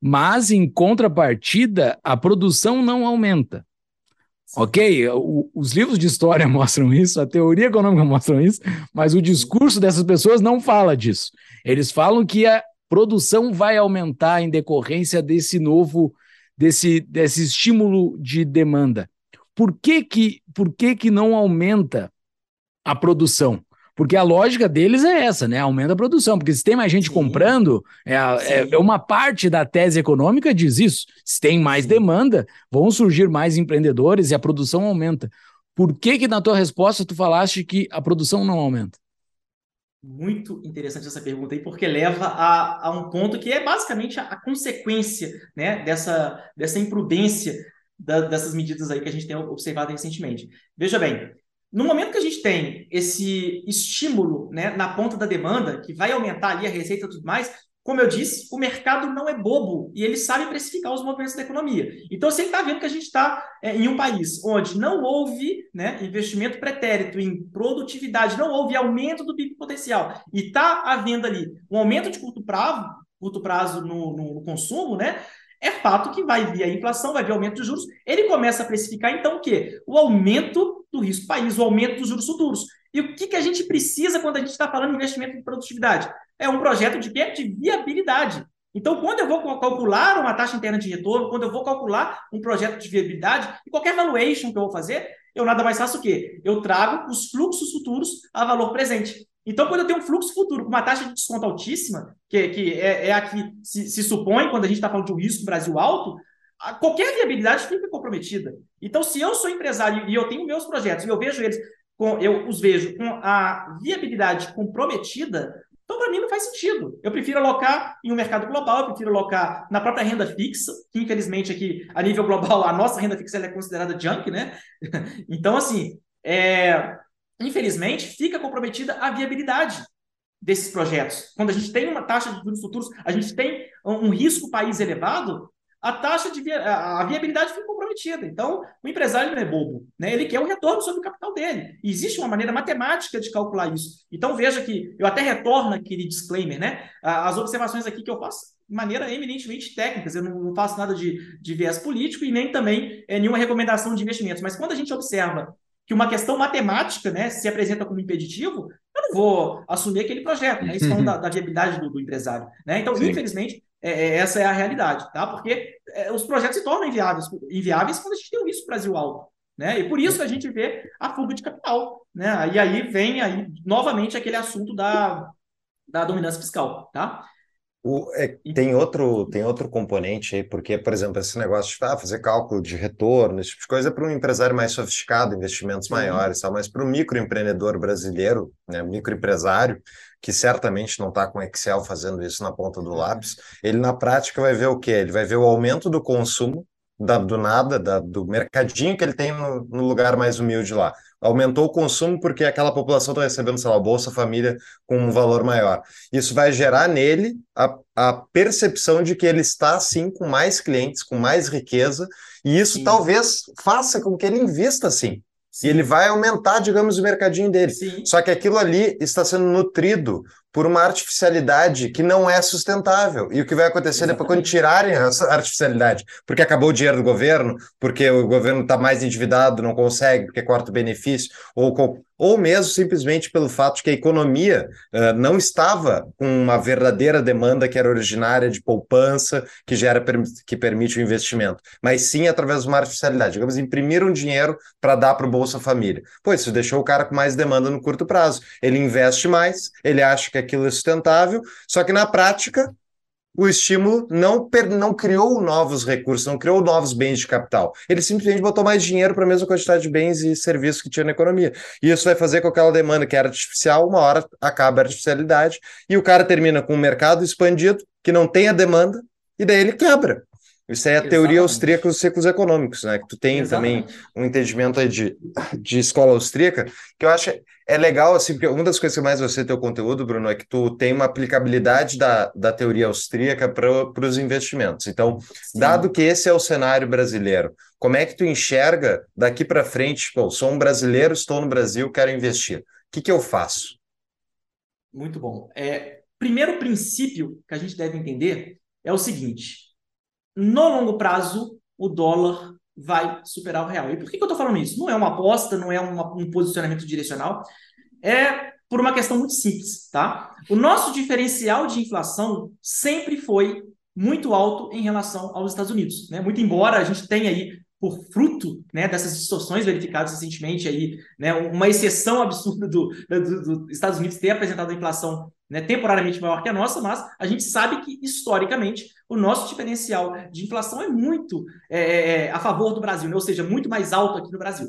mas em contrapartida, a produção não aumenta. Sim. Ok, o, os livros de história mostram isso, a teoria econômica mostra isso, mas o discurso dessas pessoas não fala disso. Eles falam que a produção vai aumentar em decorrência desse novo, desse, desse estímulo de demanda. Por que que, por que que não aumenta a produção? Porque a lógica deles é essa, né? Aumenta a produção. Porque se tem mais gente Sim. comprando, é, é, é, uma parte da tese econômica diz isso. Se tem mais Sim. demanda, vão surgir mais empreendedores e a produção aumenta. Por que que na tua resposta tu falaste que a produção não aumenta? Muito interessante essa pergunta aí, porque leva a, a um ponto que é basicamente a, a consequência né, dessa, dessa imprudência da, dessas medidas aí que a gente tem observado recentemente. Veja bem, no momento que a gente tem esse estímulo né, na ponta da demanda, que vai aumentar ali a receita e tudo mais, como eu disse, o mercado não é bobo e ele sabe precificar os movimentos da economia. Então, se ele está vendo que a gente está é, em um país onde não houve né, investimento pretérito em produtividade, não houve aumento do PIB potencial e está havendo ali um aumento de curto prazo, curto prazo no, no, no consumo, né? É fato que vai vir a inflação, vai vir aumento de juros. Ele começa a precificar, então, o quê? O aumento do risco país, o aumento dos juros futuros. E o que, que a gente precisa quando a gente está falando de investimento em produtividade? É um projeto de viabilidade. Então, quando eu vou calcular uma taxa interna de retorno, quando eu vou calcular um projeto de viabilidade, e qualquer valuation que eu vou fazer, eu nada mais faço o quê? Eu trago os fluxos futuros a valor presente. Então, quando eu tenho um fluxo futuro com uma taxa de desconto altíssima, que, que é, é a que se, se supõe quando a gente está falando de um risco Brasil alto, qualquer viabilidade fica comprometida. Então, se eu sou empresário e eu tenho meus projetos e eu vejo eles, com, eu os vejo com a viabilidade comprometida, então, para mim, não faz sentido. Eu prefiro alocar em um mercado global, eu prefiro alocar na própria renda fixa, que infelizmente aqui, a nível global, a nossa renda fixa é considerada junk, né? então, assim, é, infelizmente, fica comprometida a viabilidade desses projetos. Quando a gente tem uma taxa de juros futuros, a gente tem um risco país elevado, a taxa de a viabilidade fica comprometida. Então, o empresário não é bobo, né? Ele quer o retorno sobre o capital dele. E existe uma maneira matemática de calcular isso. Então, veja que eu até retorno aquele disclaimer, né? As observações aqui que eu faço de maneira eminentemente técnicas, eu não, faço nada de, de viés político e nem também é, nenhuma recomendação de investimentos. Mas quando a gente observa que uma questão matemática né, se apresenta como impeditivo, eu não vou assumir aquele projeto. Né? Isso falando da, da viabilidade do, do, empresário. Né? Então, Sim. infelizmente, é, é, essa é a realidade, tá? Porque é, os projetos se tornam inviáveis, inviáveis quando a gente tem um risco Brasil alto. Né? E por isso a gente vê a fuga de capital. Né? E aí vem aí, novamente aquele assunto da, da dominância fiscal. Tá? O, é, tem outro tem outro componente aí, porque, por exemplo, esse negócio de ah, fazer cálculo de retorno, esse tipo de coisa, é para um empresário mais sofisticado, investimentos maiores, tal, mas para o microempreendedor brasileiro, né, microempresário, que certamente não está com Excel fazendo isso na ponta do lápis, ele na prática vai ver o quê? Ele vai ver o aumento do consumo da, do nada, da, do mercadinho que ele tem no, no lugar mais humilde lá aumentou o consumo porque aquela população está recebendo, sei lá, Bolsa Família com um valor maior. Isso vai gerar nele a, a percepção de que ele está, sim, com mais clientes, com mais riqueza, e isso sim. talvez faça com que ele invista, sim. Sim. E ele vai aumentar, digamos, o mercadinho dele. Sim. Só que aquilo ali está sendo nutrido por uma artificialidade que não é sustentável. E o que vai acontecer Exatamente. depois quando tirarem essa artificialidade? Porque acabou o dinheiro do governo, porque o governo está mais endividado, não consegue, porque corta o benefício, ou ou mesmo simplesmente pelo fato de que a economia uh, não estava com uma verdadeira demanda que era originária de poupança, que gera que permite o investimento, mas sim através de uma artificialidade. Digamos, imprimir um dinheiro para dar para o Bolsa Família. Pois isso deixou o cara com mais demanda no curto prazo. Ele investe mais, ele acha que aquilo é sustentável, só que na prática o estímulo não, não criou novos recursos, não criou novos bens de capital. Ele simplesmente botou mais dinheiro para a mesma quantidade de bens e serviços que tinha na economia. E isso vai fazer com que aquela demanda que era artificial, uma hora acaba a artificialidade, e o cara termina com um mercado expandido, que não tem a demanda, e daí ele quebra. Isso é a Exatamente. teoria austríaca dos ciclos econômicos, né? Que tu tem Exatamente. também um entendimento de, de escola austríaca, que eu acho é legal, assim, porque uma das coisas que mais você tem o conteúdo, Bruno, é que tu tem uma aplicabilidade da, da teoria austríaca para os investimentos. Então, Sim. dado que esse é o cenário brasileiro, como é que tu enxerga daqui para frente, pô, sou um brasileiro, estou no Brasil, quero investir. O que, que eu faço? Muito bom. É, primeiro princípio que a gente deve entender é o seguinte: no longo prazo, o dólar vai superar o real. E por que, que eu estou falando isso? Não é uma aposta, não é uma, um posicionamento direcional, é por uma questão muito simples, tá? O nosso diferencial de inflação sempre foi muito alto em relação aos Estados Unidos, né? Muito embora a gente tenha aí por fruto né, dessas distorções verificadas recentemente aí, né, uma exceção absurda dos do, do Estados Unidos ter apresentado a inflação né, temporariamente maior que a nossa, mas a gente sabe que, historicamente, o nosso diferencial de inflação é muito é, é, é, a favor do Brasil, né, ou seja, muito mais alto aqui no Brasil.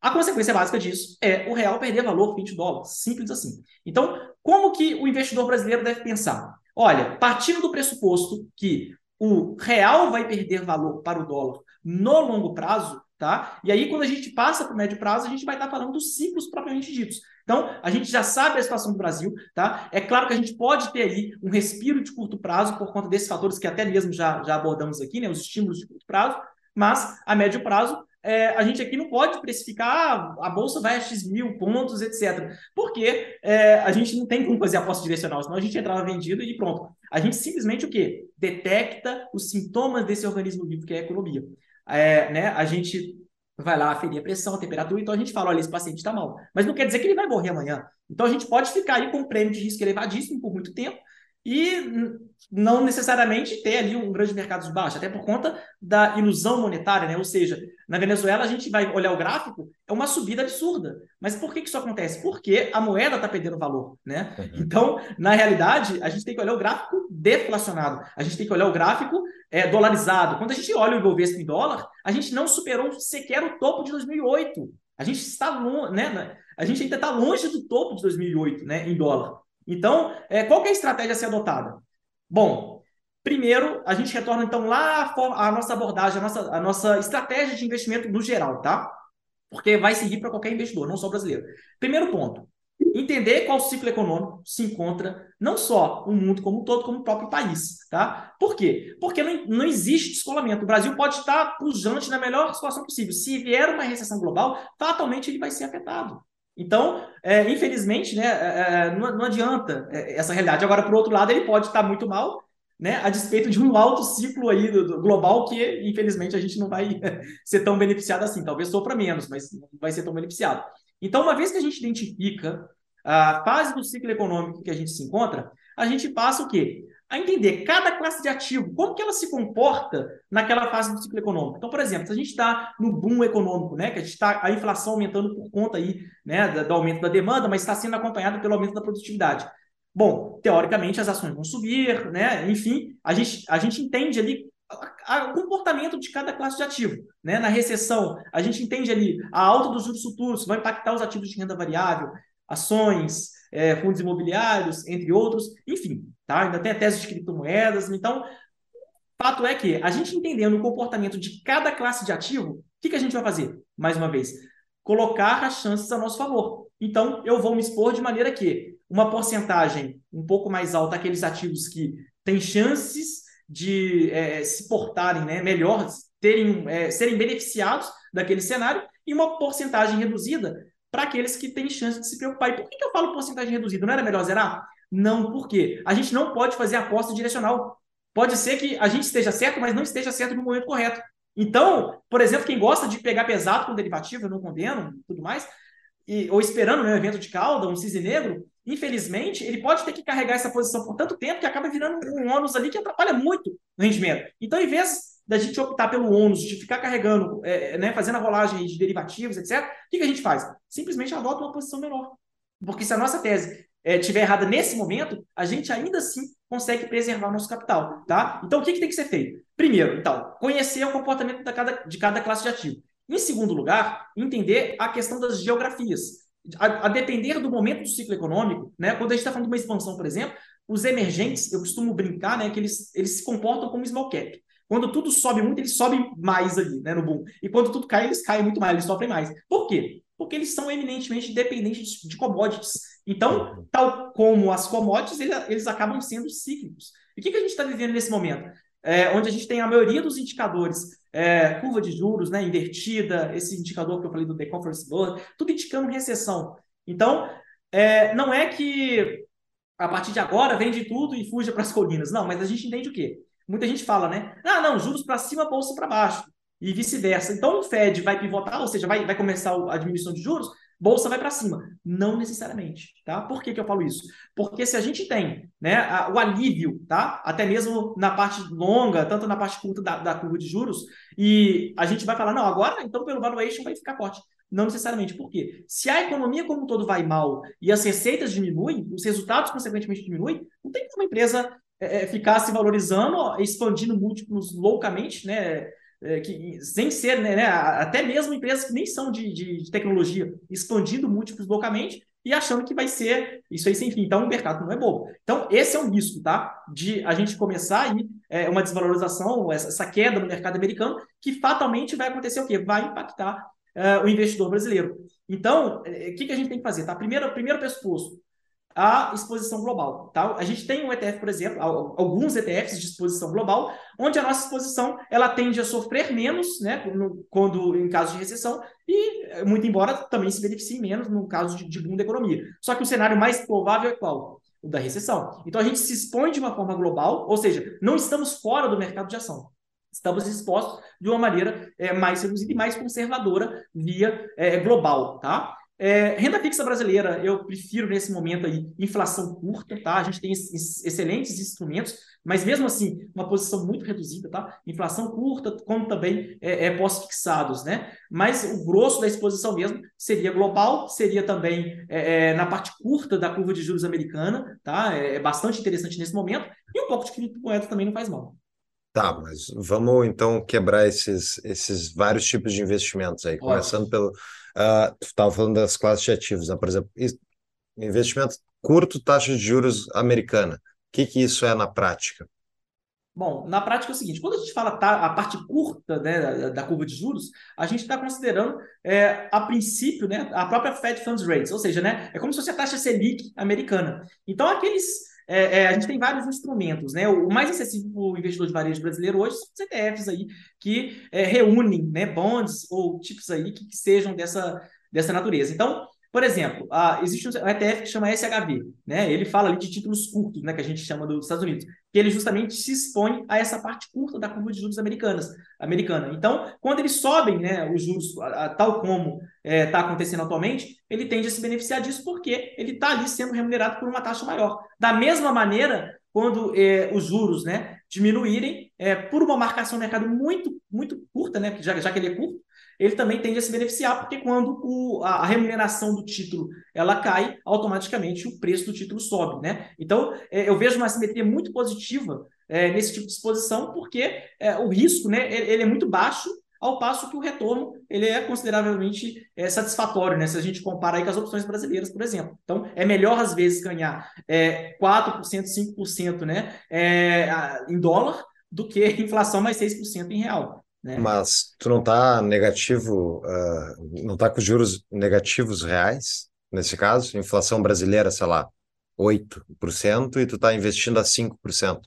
A consequência básica disso é o real perder valor 20 dólares, simples assim. Então, como que o investidor brasileiro deve pensar? Olha, partindo do pressuposto que o real vai perder valor para o dólar no longo prazo, tá? E aí, quando a gente passa para o médio prazo, a gente vai estar falando dos ciclos propriamente ditos. Então, a gente já sabe a situação do Brasil, tá? É claro que a gente pode ter aí um respiro de curto prazo por conta desses fatores que até mesmo já, já abordamos aqui, né? Os estímulos de curto prazo, mas a médio prazo é, a gente aqui não pode precificar ah, a bolsa vai a X mil pontos, etc. Porque é, a gente não tem como fazer aposta direcional, senão a gente entrava vendido e pronto. A gente simplesmente o quê? Detecta os sintomas desse organismo vivo que é a economia. É, né? A gente vai lá aferir a pressão, a temperatura, então a gente fala, olha, esse paciente está mal. Mas não quer dizer que ele vai morrer amanhã. Então a gente pode ficar aí com um prêmio de risco elevadíssimo por muito tempo e não necessariamente ter ali um grande mercado de baixa, até por conta da ilusão monetária, né? Ou seja, na Venezuela a gente vai olhar o gráfico, é uma subida absurda. Mas por que, que isso acontece? Porque a moeda está perdendo valor, né? Uhum. Então, na realidade, a gente tem que olhar o gráfico deflacionado, a gente tem que olhar o gráfico é, dolarizado. Quando a gente olha o Ibovespa em dólar, a gente não superou sequer o topo de 2008. A gente está longe, né? A gente ainda está longe do topo de 2008, né? Em dólar. Então, é, qual é a estratégia a ser adotada? Bom, primeiro, a gente retorna então lá a nossa abordagem, a nossa, a nossa estratégia de investimento no geral, tá? Porque vai seguir para qualquer investidor, não só brasileiro. Primeiro ponto, entender qual ciclo econômico se encontra não só o mundo como um todo, como o próprio país, tá? Por quê? Porque não, não existe descolamento. O Brasil pode estar pujante na melhor situação possível. Se vier uma recessão global, fatalmente ele vai ser afetado. Então, é, infelizmente, né, é, é não, não, adianta é, essa realidade. Agora, por outro lado, ele pode estar muito mal, né, a despeito de um alto ciclo aí do, do global que, infelizmente, a gente não vai ser tão beneficiado assim. Talvez sofra menos, mas não vai ser tão beneficiado. Então, uma vez que a gente identifica a fase do ciclo econômico que a gente se encontra, a gente passa o quê? A entender cada classe de ativo, como que ela se comporta naquela fase do ciclo econômico. Então, por exemplo, se a gente está no boom econômico, né, que a gente está a inflação aumentando por conta aí, né, do aumento da demanda, mas está sendo acompanhado pelo aumento da produtividade. Bom, teoricamente as ações vão subir, né? Enfim, a gente, a gente entende ali o comportamento de cada classe de ativo. Né? Na recessão, a gente entende ali a alta dos juros futuros vai impactar os ativos de renda variável, ações, é, fundos imobiliários, entre outros, enfim, tá? Ainda tem a tese de criptomoedas. Então, fato é que a gente entendendo o comportamento de cada classe de ativo, o que, que a gente vai fazer? Mais uma vez, colocar as chances a nosso favor. Então, eu vou me expor de maneira que uma porcentagem um pouco mais alta aqueles ativos que têm chances de é, se portarem né, melhor, terem, é, serem beneficiados daquele cenário, e uma porcentagem reduzida para aqueles que têm chance de se preocupar. E por que, que eu falo porcentagem reduzida? Não era melhor zerar? Não, por quê? A gente não pode fazer aposta direcional. Pode ser que a gente esteja certo, mas não esteja certo no momento correto. Então, por exemplo, quem gosta de pegar pesado com derivativo, eu não condeno, tudo mais, e, ou esperando né, um evento de cauda, um cisne negro, infelizmente, ele pode ter que carregar essa posição por tanto tempo que acaba virando um ônus ali que atrapalha muito o rendimento. Então, em vez da gente optar pelo ônus, de ficar carregando, é, né, fazendo a rolagem de derivativos, etc., o que, que a gente faz? Simplesmente adota uma posição menor. Porque se a nossa tese é, tiver errada nesse momento, a gente ainda assim consegue preservar nosso capital, tá? Então, o que, que tem que ser feito? Primeiro, então, conhecer o comportamento de cada, de cada classe de ativo. Em segundo lugar, entender a questão das geografias. A, a depender do momento do ciclo econômico, né? Quando a gente está falando de uma expansão, por exemplo, os emergentes, eu costumo brincar, né, que eles, eles se comportam como small cap. Quando tudo sobe muito, eles sobem mais ali, né, no boom. E quando tudo cai, eles caem muito mais, eles sofrem mais. Por quê? Porque eles são eminentemente dependentes de commodities. Então, tal como as commodities, eles acabam sendo cíclicos. E o que, que a gente está vivendo nesse momento? É, onde a gente tem a maioria dos indicadores, é, curva de juros né, invertida, esse indicador que eu falei do The Conference Board, tudo indicando recessão. Então, é, não é que a partir de agora vende tudo e fuja para as colinas. Não, mas a gente entende o quê? Muita gente fala, né? Ah, não, juros para cima, bolsa para baixo. E vice-versa. Então, o Fed vai pivotar, ou seja, vai, vai começar a diminuição de juros, bolsa vai para cima. Não necessariamente, tá? Por que, que eu falo isso? Porque se a gente tem né, a, o alívio, tá? Até mesmo na parte longa, tanto na parte curta da, da curva de juros, e a gente vai falar, não, agora, então, pelo valuation vai ficar forte. Não necessariamente. Por quê? Se a economia como um todo vai mal e as receitas diminuem, os resultados, consequentemente, diminuem, não tem como a empresa é, é, ficar se valorizando, expandindo múltiplos loucamente, né? É, que, sem ser, né, né, até mesmo empresas que nem são de, de, de, tecnologia, expandindo múltiplos loucamente e achando que vai ser isso aí sem fim. Então, o mercado não é bobo. Então, esse é um risco, tá? De a gente começar aí é, uma desvalorização, essa, essa, queda no mercado americano, que fatalmente vai acontecer o quê? Vai impactar é, o investidor brasileiro. Então, o que, que a gente tem que fazer? Tá? Primeiro, primeiro pressuposto, a exposição global. Tá? A gente tem um ETF, por exemplo, alguns ETFs de exposição global, onde a nossa exposição ela tende a sofrer menos, né, quando em caso de recessão, e muito embora também se beneficie menos no caso de, de boom da economia. Só que o cenário mais provável é qual? O da recessão. Então a gente se expõe de uma forma global, ou seja, não estamos fora do mercado de ação. Estamos expostos de uma maneira é, mais reduzida e mais conservadora via é, global, tá? É, renda fixa brasileira, eu prefiro nesse momento aí inflação curta, tá? A gente tem excelentes instrumentos, mas mesmo assim, uma posição muito reduzida, tá? Inflação curta, como também é, é pós-fixados, né? Mas o grosso da exposição mesmo seria global, seria também é, é na parte curta da curva de juros americana, tá? É, é bastante interessante nesse momento, e um pouco de criptomoeda também não faz mal. Tá, mas vamos então quebrar esses, esses vários tipos de investimentos aí, começando pelo Uh, tu estava falando das classes de ativos, né? Por exemplo, investimento curto, taxa de juros americana. O que, que isso é na prática? Bom, na prática é o seguinte: quando a gente fala tá, a parte curta né, da, da, curva de juros, a gente está considerando, é, a princípio, né, a própria Fed Funds Rates, ou seja, né, é como se fosse a taxa Selic americana. Então, aqueles é, é, a gente tem vários instrumentos, né? O mais acessível para o investidor de varejo brasileiro hoje são os ETFs aí que é, reúnem né, bonds ou tipos aí que, que, sejam dessa, dessa natureza. Então, por exemplo, uh, existe um ETF que chama SHV, né? Ele fala ali de títulos curtos, né? Que a gente chama dos Estados Unidos, que ele justamente se expõe a essa parte curta da curva de juros americanas, americana. Então, quando eles sobem, né, os juros, a, a, tal como está é, tá acontecendo atualmente, ele tende a se beneficiar disso porque ele está ali sendo remunerado por uma taxa maior. Da mesma maneira, quando é, os juros, né, diminuírem é, por uma marcação de mercado muito, muito curta, né, já, já que ele é curto, ele também tende a se beneficiar, porque quando o, a, a, remuneração do título ela cai, automaticamente o preço do título sobe. Né? Então, é, eu vejo uma simetria muito positiva é, nesse tipo de exposição, porque é, o risco né, ele é muito baixo, ao passo que o retorno ele é consideravelmente é, satisfatório, né? Se a gente compara aí com as opções brasileiras, por exemplo. Então, é melhor, às vezes, ganhar é, 4%, 5% né, é, em dólar do que inflação mais 6% em real. Né? Mas tu não está negativo, uh, não está com juros negativos reais, nesse caso? Inflação brasileira, sei lá, 8%, e tu está investindo a 5%.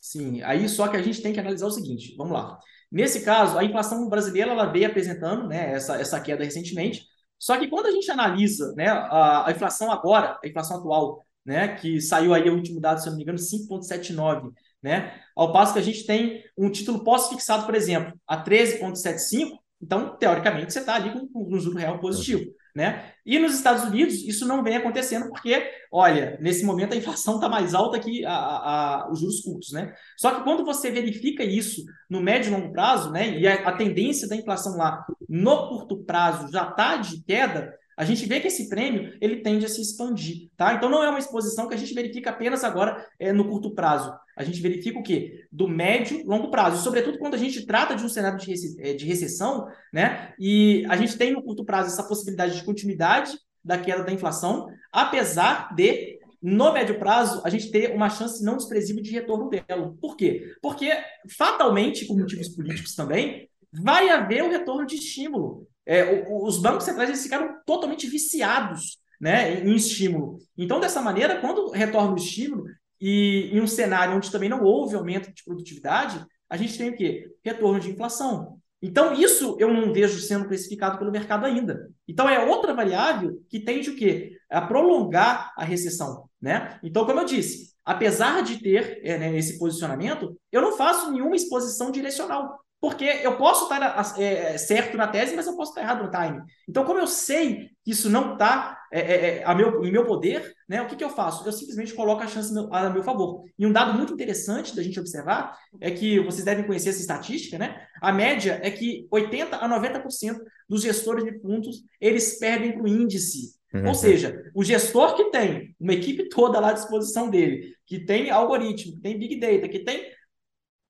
Sim, aí só que a gente tem que analisar o seguinte, vamos lá. Nesse caso, a inflação brasileira ela veio apresentando né, essa, essa queda recentemente, só que quando a gente analisa né, a, a inflação agora, a inflação atual, né, que saiu aí o último dado, se eu não me engano, 5,79, né? Ao passo que a gente tem um título pós-fixado, por exemplo, a 13,75, então, teoricamente, você está ali com, um juro real positivo. Né? E nos Estados Unidos, isso não vem acontecendo porque, olha, nesse momento a inflação está mais alta que a, a, a, os juros curtos. Né? Só que quando você verifica isso no médio e longo prazo, né, e a, a tendência da inflação lá no curto prazo já está de queda, a gente vê que esse prêmio ele tende a se expandir, tá? Então não é uma exposição que a gente verifica apenas agora é, no curto prazo. A gente verifica o quê? Do médio longo prazo. E, sobretudo quando a gente trata de um cenário de, é, de recessão, né? E a gente tem no curto prazo essa possibilidade de continuidade da queda da inflação, apesar de no médio prazo, a gente ter uma chance não desprezível de retorno dela. Por quê? Porque, fatalmente, por motivos políticos também, vai haver um retorno de estímulo. É, os bancos centrais eles ficaram totalmente viciados né, em estímulo. Então, dessa maneira, quando retorna o estímulo, e em um cenário onde também não houve aumento de produtividade, a gente tem o quê? Retorno de inflação. Então, isso eu não vejo sendo precificado pelo mercado ainda. Então, é outra variável que tende o quê? A prolongar a recessão. Né? Então, como eu disse, apesar de ter é, né, esse posicionamento, eu não faço nenhuma exposição direcional. Porque eu posso estar é, certo na tese, mas eu posso estar errado no time. Então, como eu sei que isso não está é, é, meu, em meu poder, né, o que, que eu faço? Eu simplesmente coloco a chance meu, a meu favor. E um dado muito interessante da gente observar é que vocês devem conhecer essa estatística, né? A média é que 80% a 90% dos gestores de fundos eles perdem para o índice. Uhum. Ou seja, o gestor que tem uma equipe toda lá à disposição dele, que tem algoritmo, que tem big data, que tem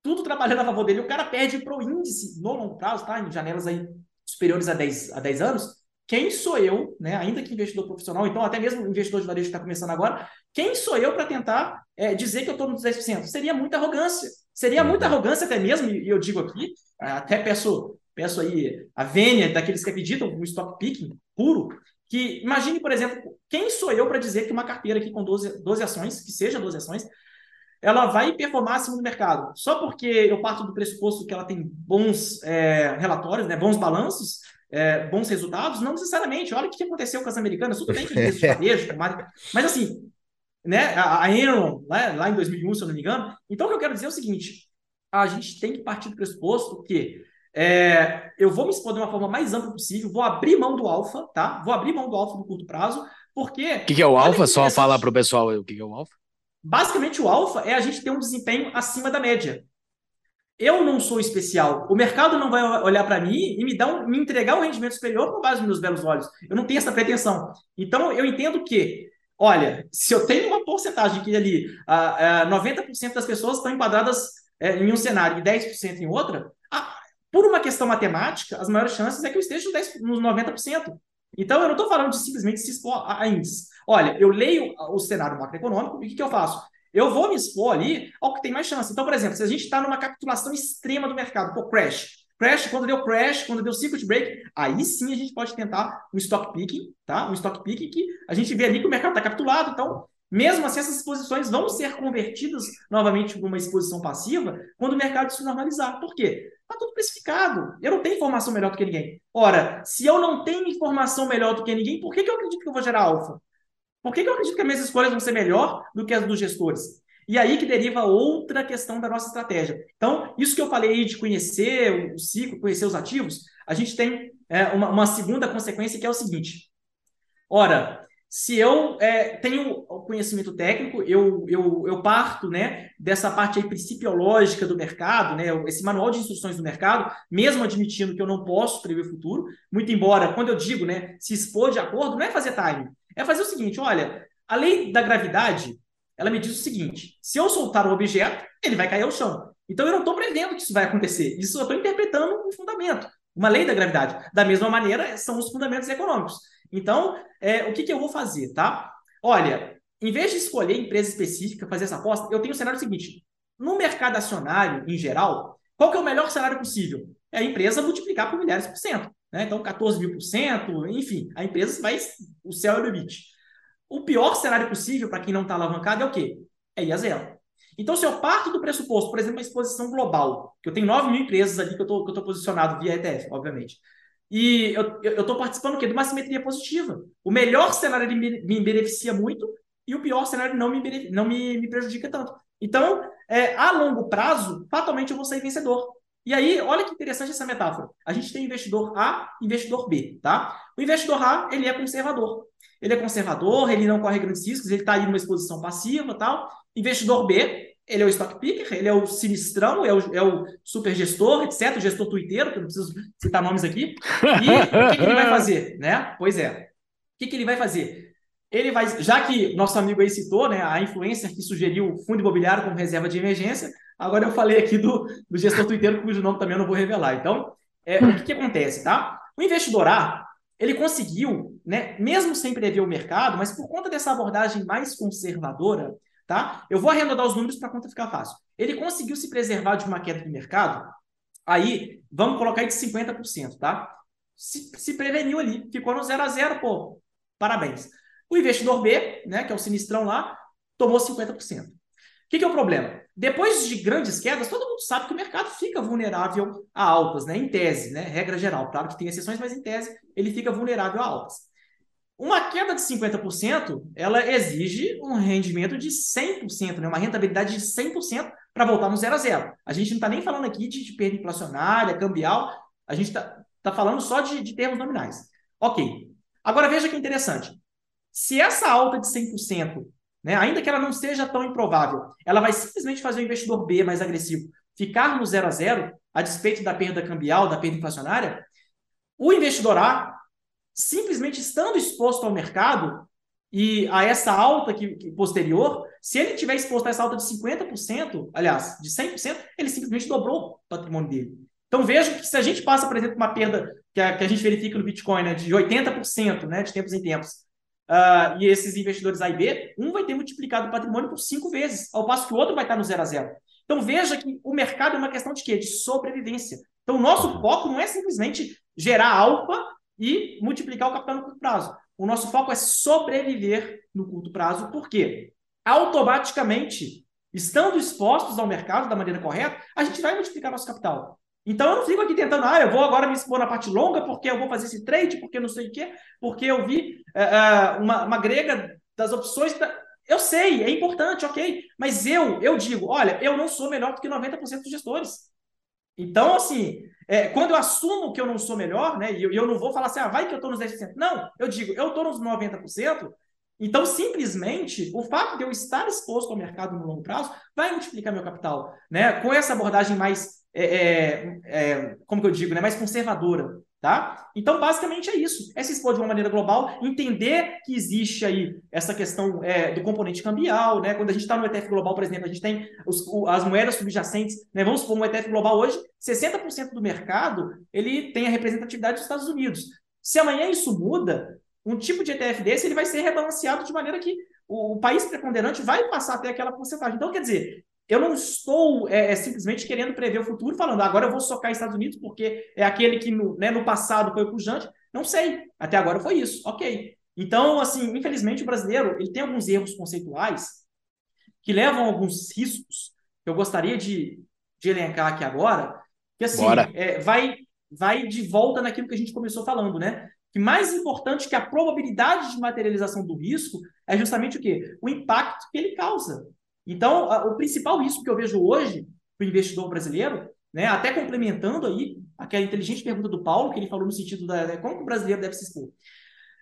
tudo trabalhando a favor dele, o cara perde para o índice no longo prazo, tá? Em janelas aí superiores a 10, a 10 anos. Quem sou eu, né? Ainda que investidor profissional, então até mesmo investidor de varejo que está começando agora, quem sou eu para tentar é, dizer que eu estou nos 10%? Seria muita arrogância. Seria uhum. muita arrogância até mesmo, e eu digo aqui, até peço, peço aí a vênia daqueles que acreditam no stock picking puro, que imagine, por exemplo, quem sou eu para dizer que uma carteira aqui com 12, 12 ações, que seja 12 ações, ela vai performar acima do mercado. Só porque eu parto do pressuposto que ela tem bons é, relatórios, né, bons balanços, é, bons resultados, não necessariamente. Olha o que aconteceu com as americanas, tudo bem que de varejo, mas assim, né, a Enron, lá, lá em 2001, se eu não me engano. Então, o que eu quero dizer é o seguinte, a gente tem que partir do pressuposto que é, eu vou me expor de uma forma mais ampla possível, vou abrir mão do alfa, tá? Vou abrir mão do alfa no curto prazo, porque... O que, que é o alfa? Só falar para o pessoal o que, que é o alfa. Basicamente, o alfa é a gente ter um desempenho acima da média. Eu não sou especial. O mercado não vai olhar para mim e me, dar um, me entregar um rendimento superior com base nos meus belos olhos. Eu não tenho essa pretensão. Então, eu entendo que, olha, se eu tenho uma porcentagem que ali uh, 90% das pessoas estão enquadradas uh, em um cenário e 10% em outra, por uma questão matemática, as maiores chances é que eu esteja nos 90%. Então, eu não estou falando de simplesmente se expor a índices. Olha, eu leio o cenário macroeconômico e o que, que eu faço? Eu vou me expor ali ao que tem mais chance. Então, por exemplo, se a gente está numa capitulação extrema do mercado, pô, crash. Crash, quando deu crash, quando deu circuit break, aí sim a gente pode tentar um stock picking, tá? Um stock picking que a gente vê ali que o mercado está capitulado, então mesmo assim, essas exposições vão ser convertidas novamente para uma exposição passiva quando o mercado se normalizar. Por quê? Está tudo precificado. Eu não tenho informação melhor do que ninguém. Ora, se eu não tenho informação melhor do que ninguém, por que, que eu acredito que eu vou gerar alfa? Por que, que eu acredito que as minhas escolhas vão ser melhor do que as dos gestores? E aí que deriva outra questão da nossa estratégia. Então, isso que eu falei de conhecer o ciclo, conhecer os ativos, a gente tem é, uma, uma segunda consequência que é o seguinte. Ora, se eu é, tenho conhecimento técnico, eu, eu, eu parto né, dessa parte aí principiológica do mercado, né, esse manual de instruções do mercado, mesmo admitindo que eu não posso prever o futuro, muito embora, quando eu digo né, se expor de acordo, não é fazer time, é fazer o seguinte: olha, a lei da gravidade, ela me diz o seguinte: se eu soltar um objeto, ele vai cair ao chão. Então eu não estou prevendo que isso vai acontecer, isso eu estou interpretando um fundamento, uma lei da gravidade. Da mesma maneira, são os fundamentos econômicos. Então, é, o que, que eu vou fazer, tá? Olha, em vez de escolher empresa específica, fazer essa aposta, eu tenho o cenário seguinte: no mercado acionário, em geral, qual que é o melhor cenário possível? É a empresa multiplicar por milhares por cento. Né? Então, 14 mil por cento, enfim, a empresa vai. O céu é o limite. O pior cenário possível para quem não está alavancado é o quê? É ir a zero. Então, se eu parto do pressuposto, por exemplo, uma exposição global, que eu tenho 9 mil empresas ali que eu estou posicionado via ETF, obviamente. E eu estou participando de uma simetria positiva. O melhor cenário me, me beneficia muito e o pior cenário não me, não me, me prejudica tanto. Então, é, a longo prazo, fatalmente eu vou sair vencedor. E aí, olha que interessante essa metáfora. A gente tem investidor A e investidor B, tá? O investidor A, ele é conservador. Ele é conservador, ele não corre grandes riscos, ele está aí numa exposição passiva tal. Investidor B, ele é o stock picker, ele é o sinistrão, é o, é o super gestor, etc., o gestor tuiteiro, que eu não preciso citar nomes aqui. E o que, que, ele vai fazer? Né? Pois é. O que, que ele vai fazer? Ele vai, já que nosso amigo aí citou, né, a influência que sugeriu o fundo imobiliário como reserva de emergência, agora eu falei aqui do, do gestor tuiteiro, cujo nome também eu não vou revelar. Então, é, o que, que acontece, tá? O investidor A, ele conseguiu, né, mesmo sem prever o mercado, mas por conta dessa abordagem mais conservadora, tá? Eu vou arredondar os números para a conta ficar fácil. Ele conseguiu se preservar de uma queda do mercado, aí vamos colocar aí de 50%, tá? Se, se preveniu ali, ficou no zero a zero, pô, parabéns. O investidor B, né, que é o sinistrão lá, tomou 50%. O que, que é o problema? Depois de grandes quedas, todo mundo sabe que o mercado fica vulnerável a altas, né? Em tese, né? Regra geral. Claro que tem exceções, mas em tese ele fica vulnerável a altas. Uma queda de 50%, ela exige um rendimento de 100%, né? uma rentabilidade de 100% para voltar no zero a zero. A gente não está nem falando aqui de, de, perda inflacionária, cambial, a gente está tá falando só de, de termos nominais. Ok. Agora veja que interessante. Se essa alta de 100%, né, ainda que ela não seja tão improvável, ela vai simplesmente fazer o investidor B mais agressivo ficar no zero a zero, a despeito da perda cambial, da perda inflacionária, o investidor A simplesmente estando exposto ao mercado e a essa alta que, que posterior, se ele tiver exposto a essa alta de 50%, aliás, de 100%, ele simplesmente dobrou o patrimônio dele. Então veja que se a gente passa, por exemplo, uma perda que a, que a gente verifica no Bitcoin né, de 80%, né, de tempos em tempos, uh, e esses investidores A e B, um vai ter multiplicado o patrimônio por cinco vezes, ao passo que o outro vai estar no zero a zero. Então veja que o mercado é uma questão de quê? De sobrevivência. Então o nosso foco não é simplesmente gerar alfa e multiplicar o capital no curto prazo. O nosso foco é sobreviver no curto prazo, porque automaticamente, estando expostos ao mercado da maneira correta, a gente vai multiplicar nosso capital. Então eu não fico aqui tentando, ah, eu vou agora me expor na parte longa porque eu vou fazer esse trade, porque não sei o quê, porque eu vi uh, uma, uma grega das opções. Da... Eu sei, é importante, ok. Mas eu, eu digo, olha, eu não sou melhor do que 90% dos gestores. Então, assim, é, quando eu assumo que eu não sou melhor, né, e eu, eu não vou falar assim, ah, vai que eu estou nos 10%. Não, eu digo, eu estou nos 90%, então, simplesmente, o fato de eu estar exposto ao mercado no longo prazo vai multiplicar meu capital, né? Com essa abordagem mais, é, é, é como que eu digo, né? mais conservadora. Tá? Então, basicamente é isso. É se expor de uma maneira global, entender que existe aí essa questão é, do componente cambial, né? Quando a gente está no ETF global, por exemplo, a gente tem os, as moedas subjacentes, né? Vamos supor um ETF global hoje, 60% do mercado ele tem a representatividade dos Estados Unidos. Se amanhã isso muda, um tipo de ETF desse ele vai ser rebalanceado de maneira que o, o país preponderante vai passar até aquela porcentagem. Então, quer dizer, eu não estou é, é, simplesmente querendo prever o futuro, falando agora eu vou socar Estados Unidos porque é aquele que no, né, no passado foi pujante. Não sei. Até agora foi isso. Ok. Então, assim, infelizmente o brasileiro ele tem alguns erros conceituais que levam a alguns riscos que eu gostaria de, de elencar aqui agora, que assim, é, vai, vai de volta naquilo que a gente começou falando, né? Que mais importante que a probabilidade de materialização do risco é justamente o quê? O impacto que ele causa. Então, a, o principal risco que eu vejo hoje para o investidor brasileiro, né, até complementando aí aquela inteligente pergunta do Paulo, que ele falou no sentido da né, como o brasileiro deve se expor.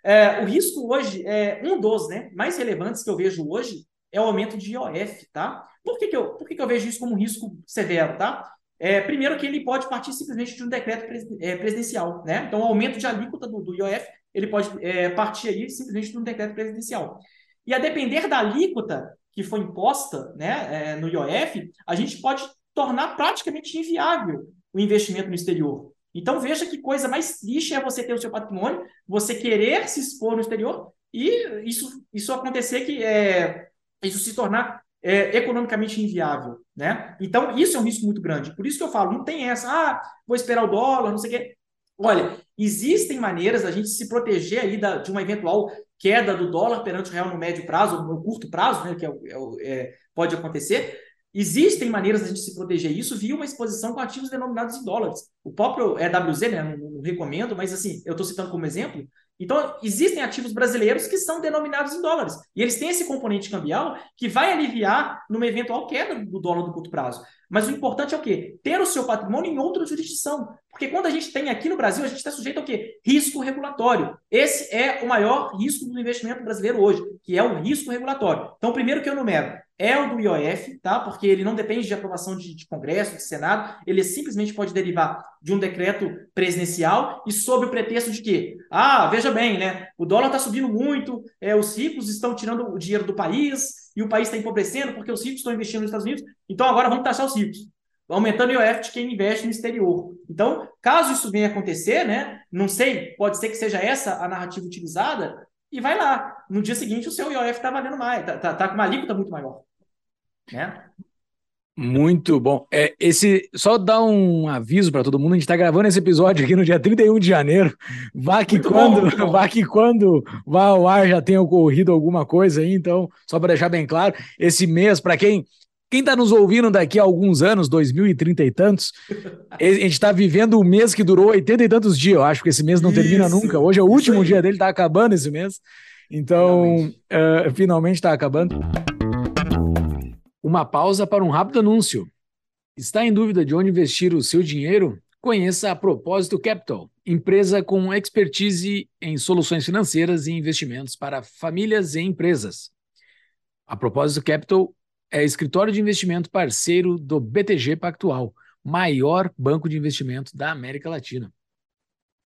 É, o risco hoje, é um dos né, mais relevantes que eu vejo hoje é o aumento de IOF, tá? Por que, que, eu, por que, que eu vejo isso como um risco severo, tá? É, primeiro que ele pode partir simplesmente de um decreto é, presidencial, né? Então, o aumento de alíquota do, do IOF, ele pode é, partir aí simplesmente de um decreto presidencial. E a depender da alíquota, que foi imposta né, é, no IOF, a gente pode tornar praticamente inviável o investimento no exterior. Então veja que coisa mais triste é você ter o seu patrimônio, você querer se expor no exterior e isso, isso acontecer que é, isso se tornar é, economicamente inviável, né? Então isso é um risco muito grande. Por isso que eu falo, não tem essa, ah, vou esperar o dólar, não sei o quê. Olha, existem maneiras da gente se proteger aí da, de uma eventual queda do dólar perante o real no médio prazo, no curto prazo, né, que é, é, é, pode acontecer. Existem maneiras de a gente se proteger isso via uma exposição com ativos denominados em dólares. O próprio EWZ, né, não, não recomendo, mas assim, eu estou citando como exemplo, Então, existem ativos brasileiros que são denominados em dólares. E eles têm esse componente cambial que vai aliviar numa eventual queda do dólar do curto prazo. Mas o importante é o quê? Ter o seu patrimônio em outra jurisdição. Porque quando a gente tem aqui no Brasil, a gente está sujeito ao quê? Risco regulatório. Esse é o maior risco do investimento brasileiro hoje, que é o risco regulatório. Então, primeiro que eu numero é o do IOF, tá? Porque ele não depende de aprovação de, de Congresso, de Senado, ele simplesmente pode derivar de um decreto presidencial e sob o pretexto de que, ah, veja bem, né? O dólar está subindo muito, é, os ricos estão tirando o dinheiro do país e o país está empobrecendo porque os ricos estão investindo nos Estados Unidos, então agora vamos taxar os ricos aumentando o IOF de quem investe no exterior. Então, caso isso venha acontecer, né? Não sei, pode ser que seja essa a narrativa utilizada, e vai lá. No dia seguinte, o seu IOF está valendo mais, está tá, tá com uma alíquota muito maior. Né? Muito bom. É, esse, só dar um aviso para todo mundo, a gente está gravando esse episódio aqui no dia 31 de janeiro. Vá que, quando, bom, vá que quando vá ao ar já tenha ocorrido alguma coisa aí, então, só para deixar bem claro, esse mês, para quem quem está nos ouvindo daqui a alguns anos, 2030 e tantos, a gente está vivendo o mês que durou 80 e tantos dias, eu acho que esse mês não Isso. termina nunca. Hoje é o último dia dele, está acabando esse mês. Então, finalmente está uh, acabando. Uma pausa para um rápido anúncio. Está em dúvida de onde investir o seu dinheiro? Conheça a Propósito Capital, empresa com expertise em soluções financeiras e investimentos para famílias e empresas. A Propósito Capital é escritório de investimento parceiro do BTG Pactual, maior banco de investimento da América Latina.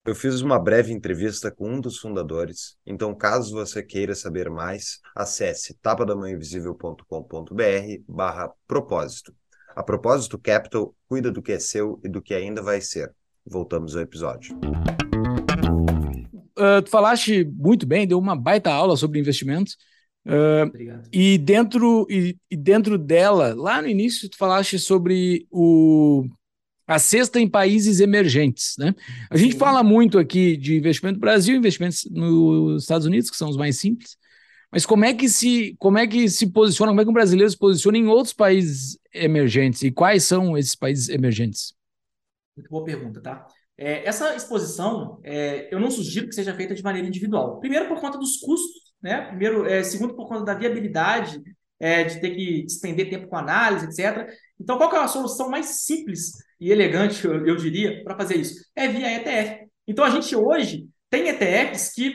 Eu fiz uma breve entrevista com um dos fundadores, então caso você queira saber mais, acesse tapadamãoinvisível.com.br barra propósito. A propósito, Capital cuida do que é seu e do que ainda vai ser. Voltamos ao episódio. Uh, tu falaste muito bem, deu uma baita aula sobre investimentos. Uh, e dentro e, e, dentro dela, lá no início, tu falaste sobre o, a cesta em países emergentes, né? A gente Sim. fala muito aqui de investimento no Brasil, investimentos nos Estados Unidos, que são os mais simples. Mas como é que se como é que se posiciona, como é que um brasileiro se posiciona em outros países emergentes e quais são esses países emergentes? Muito boa pergunta, tá? É, essa exposição, é, eu não sugiro que seja feita de maneira individual. Primeiro, por conta dos custos né? Primeiro, é, segundo, por conta da viabilidade é, de ter que despender tempo com análise, etc. Então, qual é a solução mais simples e elegante, eu, eu diria, para fazer isso? É via ETF. Então, a gente hoje tem ETFs que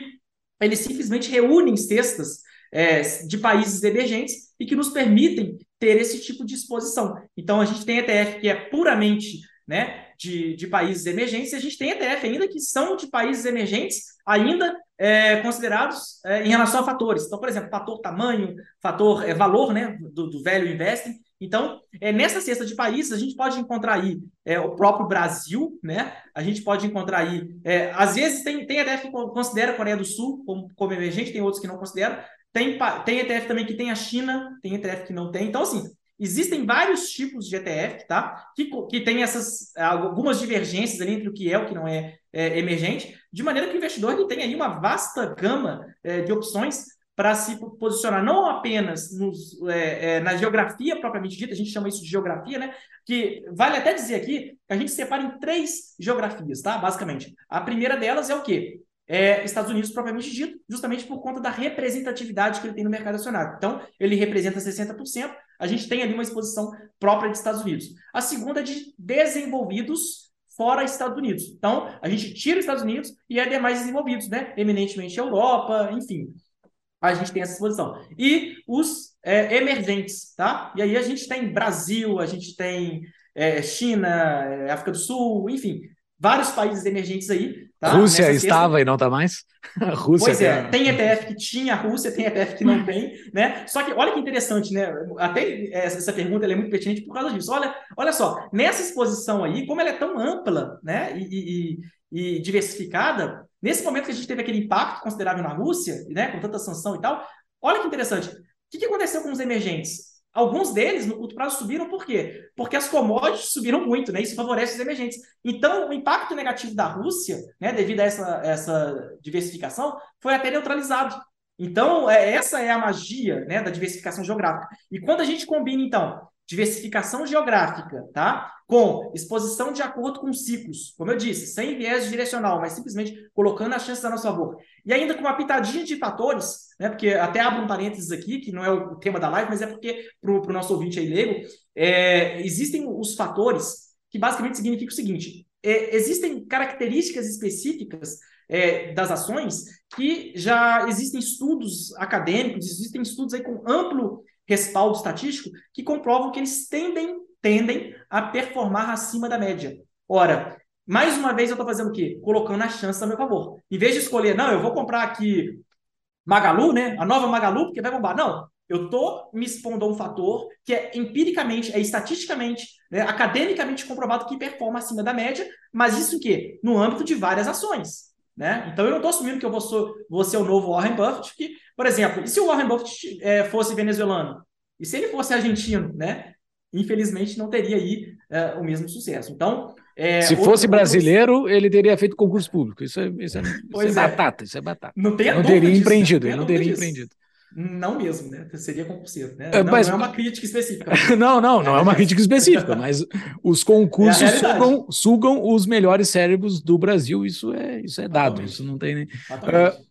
eles simplesmente reúnem cestas é, de países emergentes e que nos permitem ter esse tipo de exposição. Então, a gente tem ETF que é puramente né, de, de países emergentes, e a gente tem ETF ainda que são de países emergentes, ainda é, considerados é, em relação a fatores. Então, por exemplo, fator tamanho, fator é, valor né, do, do velho investing. Então, é, nessa cesta de países, a gente pode encontrar aí é, o próprio Brasil, né? A gente pode encontrar aí. É, às vezes tem, tem ETF que considera a Coreia do Sul como, como emergente, tem outros que não consideram. Tem, tem ETF também que tem a China, tem ETF que não tem. Então, assim, Existem vários tipos de ETF, tá? Que, que tem essas algumas divergências ali entre o que é e o que não é, é, emergente, de maneira que o investidor ele tem aí uma vasta gama é, de opções para se posicionar não apenas nos, é, é, na geografia propriamente dita, a gente chama isso de geografia, né? Que vale até dizer aqui que a gente separa em três geografias, tá? Basicamente. A primeira delas é o quê? é, Estados Unidos propriamente dito, justamente por conta da representatividade que ele tem no mercado acionário. Então, ele representa 60%, a gente tem ali uma exposição própria de Estados Unidos. A segunda é de desenvolvidos fora Estados Unidos. Então, a gente tira os Estados Unidos e é demais desenvolvidos, né? Eminentemente Europa, enfim. A gente tem essa exposição. E os é, emergentes, tá? E aí a gente tem Brasil, a gente tem é, China, é, África do Sul, enfim, vários países emergentes aí Tá? Rússia Nessa estava e não está mais? A Rússia pois é, tem ETF que tinha a Rússia, tem ETF que não tem, né? Só que olha que interessante, né? Até essa pergunta é muito pertinente por causa disso. Olha, olha só, nessa exposição aí, como ela é tão ampla, né? E, e, e diversificada, nesse momento que a gente teve aquele impacto considerável na Rússia, né? Com tanta sanção e tal, olha que interessante. O que, aconteceu com os emergentes? Alguns deles, no curto prazo, subiram por quê? Porque as commodities subiram muito, né? Isso favorece os emergentes. Então, o impacto negativo da Rússia, né, devido a essa, essa diversificação, foi até neutralizado. Então, é, essa é a magia né, da diversificação geográfica. E quando a gente combina, então, diversificação geográfica, tá? Com exposição de acordo com ciclos, como eu disse, sem viés direcional, mas simplesmente colocando as chances a nosso favor. E ainda com uma pitadinha de fatores, né? Porque até abro um parênteses aqui, que não é o tema da live, mas é porque para o nosso ouvinte aí leigo, é, existem os fatores que basicamente significam o seguinte: é, existem características específicas é, das ações que já existem estudos acadêmicos, existem estudos aí com amplo respaldo estatístico que comprovam que eles tendem, tendem a performar acima da média. Ora, mais uma vez eu estou fazendo o quê? Colocando a chance a meu favor. Em vez de escolher, não, eu vou comprar aqui Magalu, né? A nova Magalu, porque vai bombar. Não, eu estou me expondo a um fator que é empiricamente, é estatisticamente, né, academicamente comprovado que performa acima da média, mas isso o quê? No âmbito de várias ações. Né? Então eu não estou assumindo que eu vou, sou, vou ser o novo Warren Buffett, que, por exemplo, e se o Warren Buffett é, fosse venezuelano? E se ele fosse argentino, né? Infelizmente não teria aí é, o mesmo sucesso. Então, é, se fosse brasileiro, ele teria feito concurso público. Isso é, isso é, isso é, é batata, isso é batata. Não, tem não teria disso, empreendido, ele não teria disso. empreendido. Não mesmo, né? Seria concurseiro, né? É, não, mas... não, é uma crítica específica. não, não, não é uma crítica específica, mas os concursos é sugam, sugam, os melhores cérebros do Brasil, isso é, isso é dado, isso não tem nem. Uh,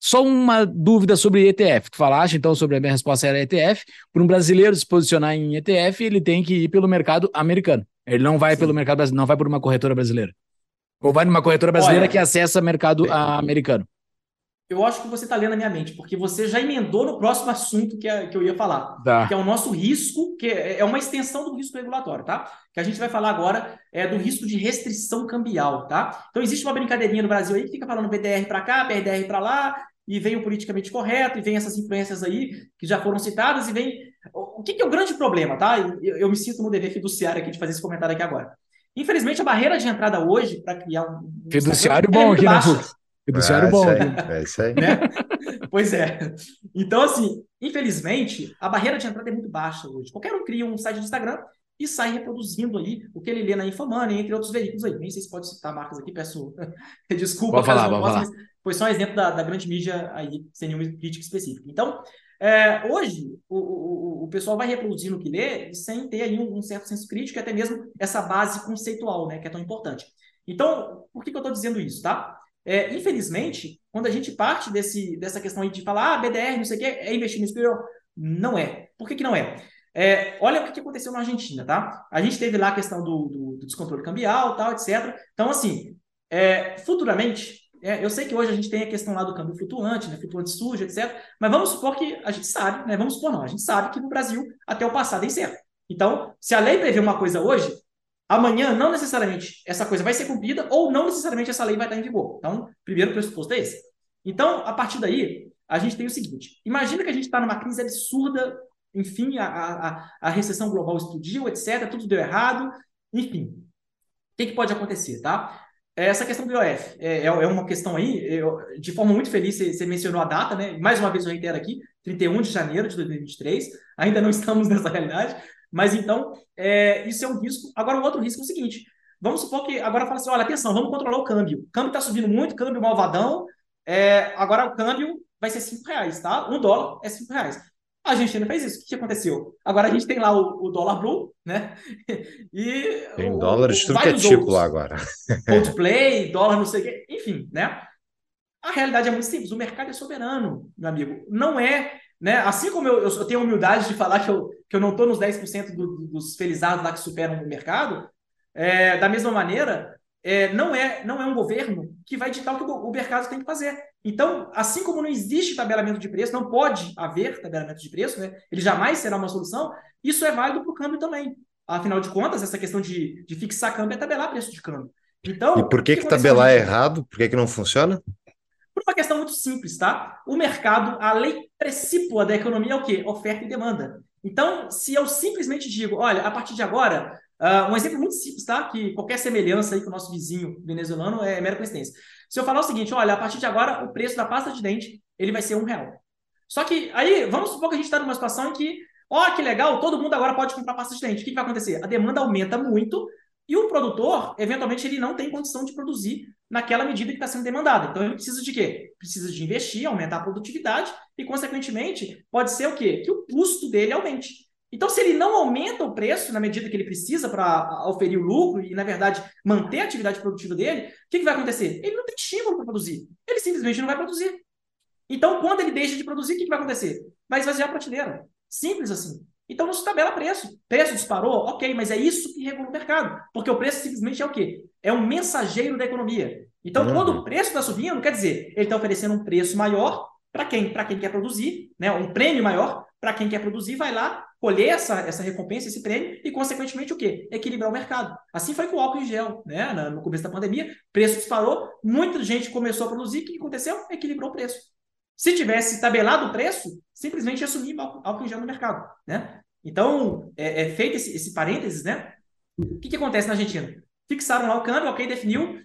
só uma dúvida sobre ETF. Tu falaste então sobre a minha resposta era ETF. Para um brasileiro se posicionar em ETF, ele tem que ir pelo mercado americano. Ele não vai Sim. pelo mercado brasileiro, não vai por uma corretora brasileira. Ou vai numa corretora brasileira Olha, que acessa mercado americano eu acho que você está lendo a minha mente, porque você já emendou no próximo assunto que, é, que eu ia falar, tá. que é o nosso risco, que é, é uma extensão do risco regulatório, tá? Que a gente vai falar agora é do risco de restrição cambial, tá? Então existe uma brincadeirinha no Brasil aí que fica falando BDR para cá, BRDR para lá, e vem o politicamente correto, e vem essas influências aí que já foram citadas, e vem. O que, que é o grande problema, tá? Eu, eu me sinto no dever fiduciário aqui de fazer esse comentário aqui agora. Infelizmente, a barreira de entrada hoje para criar um. Fiduciário bom é aqui, né, Fiduciário é, bom. é isso aí. Né? pois é. Então, assim, infelizmente, a barreira de entrada é muito baixa hoje. Qualquer um cria um site de Instagram e sai reproduzindo aí o que ele lê na Infomoney, entre outros veículos aí. Nem sei se pode citar marcas aqui, peço desculpa. Pode falar, pode falar. Foi só um exemplo da, da grande mídia aí, sem nenhuma crítica específica. Então, é, hoje, o, o, o pessoal vai reproduzindo o que lê sem ter aí um, um, certo senso crítico e até mesmo essa base conceitual, né, que é tão importante. Então, por que, que eu estou dizendo isso, tá? É, infelizmente, quando a gente parte desse, dessa questão aí de falar, ah, BDR, não sei o quê, é investir no exterior, não é. Por que, que não é? É olha o que aconteceu na Argentina, tá? A gente teve lá a questão do, do, do descontrole cambial, tal, etc. Então, assim, é, futuramente, é, eu sei que hoje a gente tem a questão lá do câmbio flutuante, né, flutuante sujo, etc. Mas vamos supor que a gente sabe, né? Vamos supor não, a gente sabe que no Brasil até o passado é incerto. Então, se a lei prevê uma coisa hoje, Amanhã, não necessariamente essa coisa vai ser cumprida ou não necessariamente essa lei vai estar em vigor. Então, primeiro pressuposto é esse. Então, a partir daí, a gente tem o seguinte: imagina que a gente está numa crise absurda, enfim, a, a, a recessão global explodiu, etc., tudo deu errado, enfim. O que, que pode acontecer, tá? Essa questão do IOF é, é, é uma questão aí, eu, de forma muito feliz, você, mencionou a data, né? Mais uma vez eu reitero aqui, 31 de janeiro de 2023, ainda não estamos nessa realidade, mas então, é, isso é um risco. Agora, o outro risco é o seguinte: vamos supor que agora fala assim: olha, atenção, vamos controlar o câmbio. O câmbio está subindo muito, câmbio malvadão. É, agora o câmbio vai ser 5 reais, tá? Um dólar é 5 reais. A Argentina fez isso. O que, que aconteceu? Agora a gente tem lá o, o dólar blue, né? E tem o, dólar de tudo que é tipo lá agora. Coldplay, dólar não sei o quê, enfim, né? A realidade é muito simples. O mercado é soberano, meu amigo. Não é né? Assim como eu, eu tenho a humildade de falar que eu, que eu não estou nos 10% do, dos felizados lá que superam o mercado, é, da mesma maneira, é, não, é, não é um governo que vai ditar o que o, mercado tem que fazer. Então, assim como não existe tabelamento de preço, não pode haver tabelamento de preço, né? ele jamais será uma solução, isso é válido para o câmbio também. Afinal de contas, essa questão de, de fixar câmbio é tabelar preço de câmbio. Então, e por que, que, que tabelar é errado? Por que, que não funciona? Por uma questão muito simples, tá? O mercado, a lei precípua da economia é o quê? Oferta e demanda. Então, se eu simplesmente digo, olha, a partir de agora, uh, um exemplo muito simples, tá? Que qualquer semelhança aí com o nosso vizinho venezuelano é mera coincidência. Se eu falar o seguinte, olha, a partir de agora, o preço da pasta de dente, ele vai ser um real. Só que aí, vamos supor que a gente está numa situação em que, ó, que legal, todo mundo agora pode comprar pasta de dente. O que, que vai acontecer? A demanda aumenta muito e o produtor, eventualmente, ele não tem condição de produzir naquela medida que está sendo demandada. Então, ele precisa de quê? Precisa de investir, aumentar a produtividade e, consequentemente, pode ser o quê? Que o custo dele aumente. Então, se ele não aumenta o preço na medida que ele precisa para oferir o lucro e, na verdade, manter a atividade produtiva dele, o que, que vai acontecer? Ele não tem estímulo para produzir. Ele simplesmente não vai produzir. Então, quando ele deixa de produzir, o que, que vai acontecer? Vai esvaziar a prateleira. Simples assim. Então não se tabela preço. Preço disparou, ok, mas é isso que regula o mercado. Porque o preço simplesmente é o quê? É um mensageiro da economia. Então, uhum. quando o preço está subindo, quer dizer, ele está oferecendo um preço maior para quem? Para quem quer produzir, né? um prêmio maior para quem quer produzir, vai lá colher essa, essa recompensa, esse prêmio, e, consequentemente, o quê? Equilibrar o mercado. Assim foi com o álcool em gel, né? No começo da pandemia, preço disparou, muita gente começou a produzir, o que aconteceu? Equilibrou o preço. Se tivesse tabelado o preço, simplesmente ia sumir álcool em gel no mercado, né? Então, é, é feito esse, esse, parênteses, né? O que, que acontece na Argentina? Fixaram lá o câmbio, ok, definiu,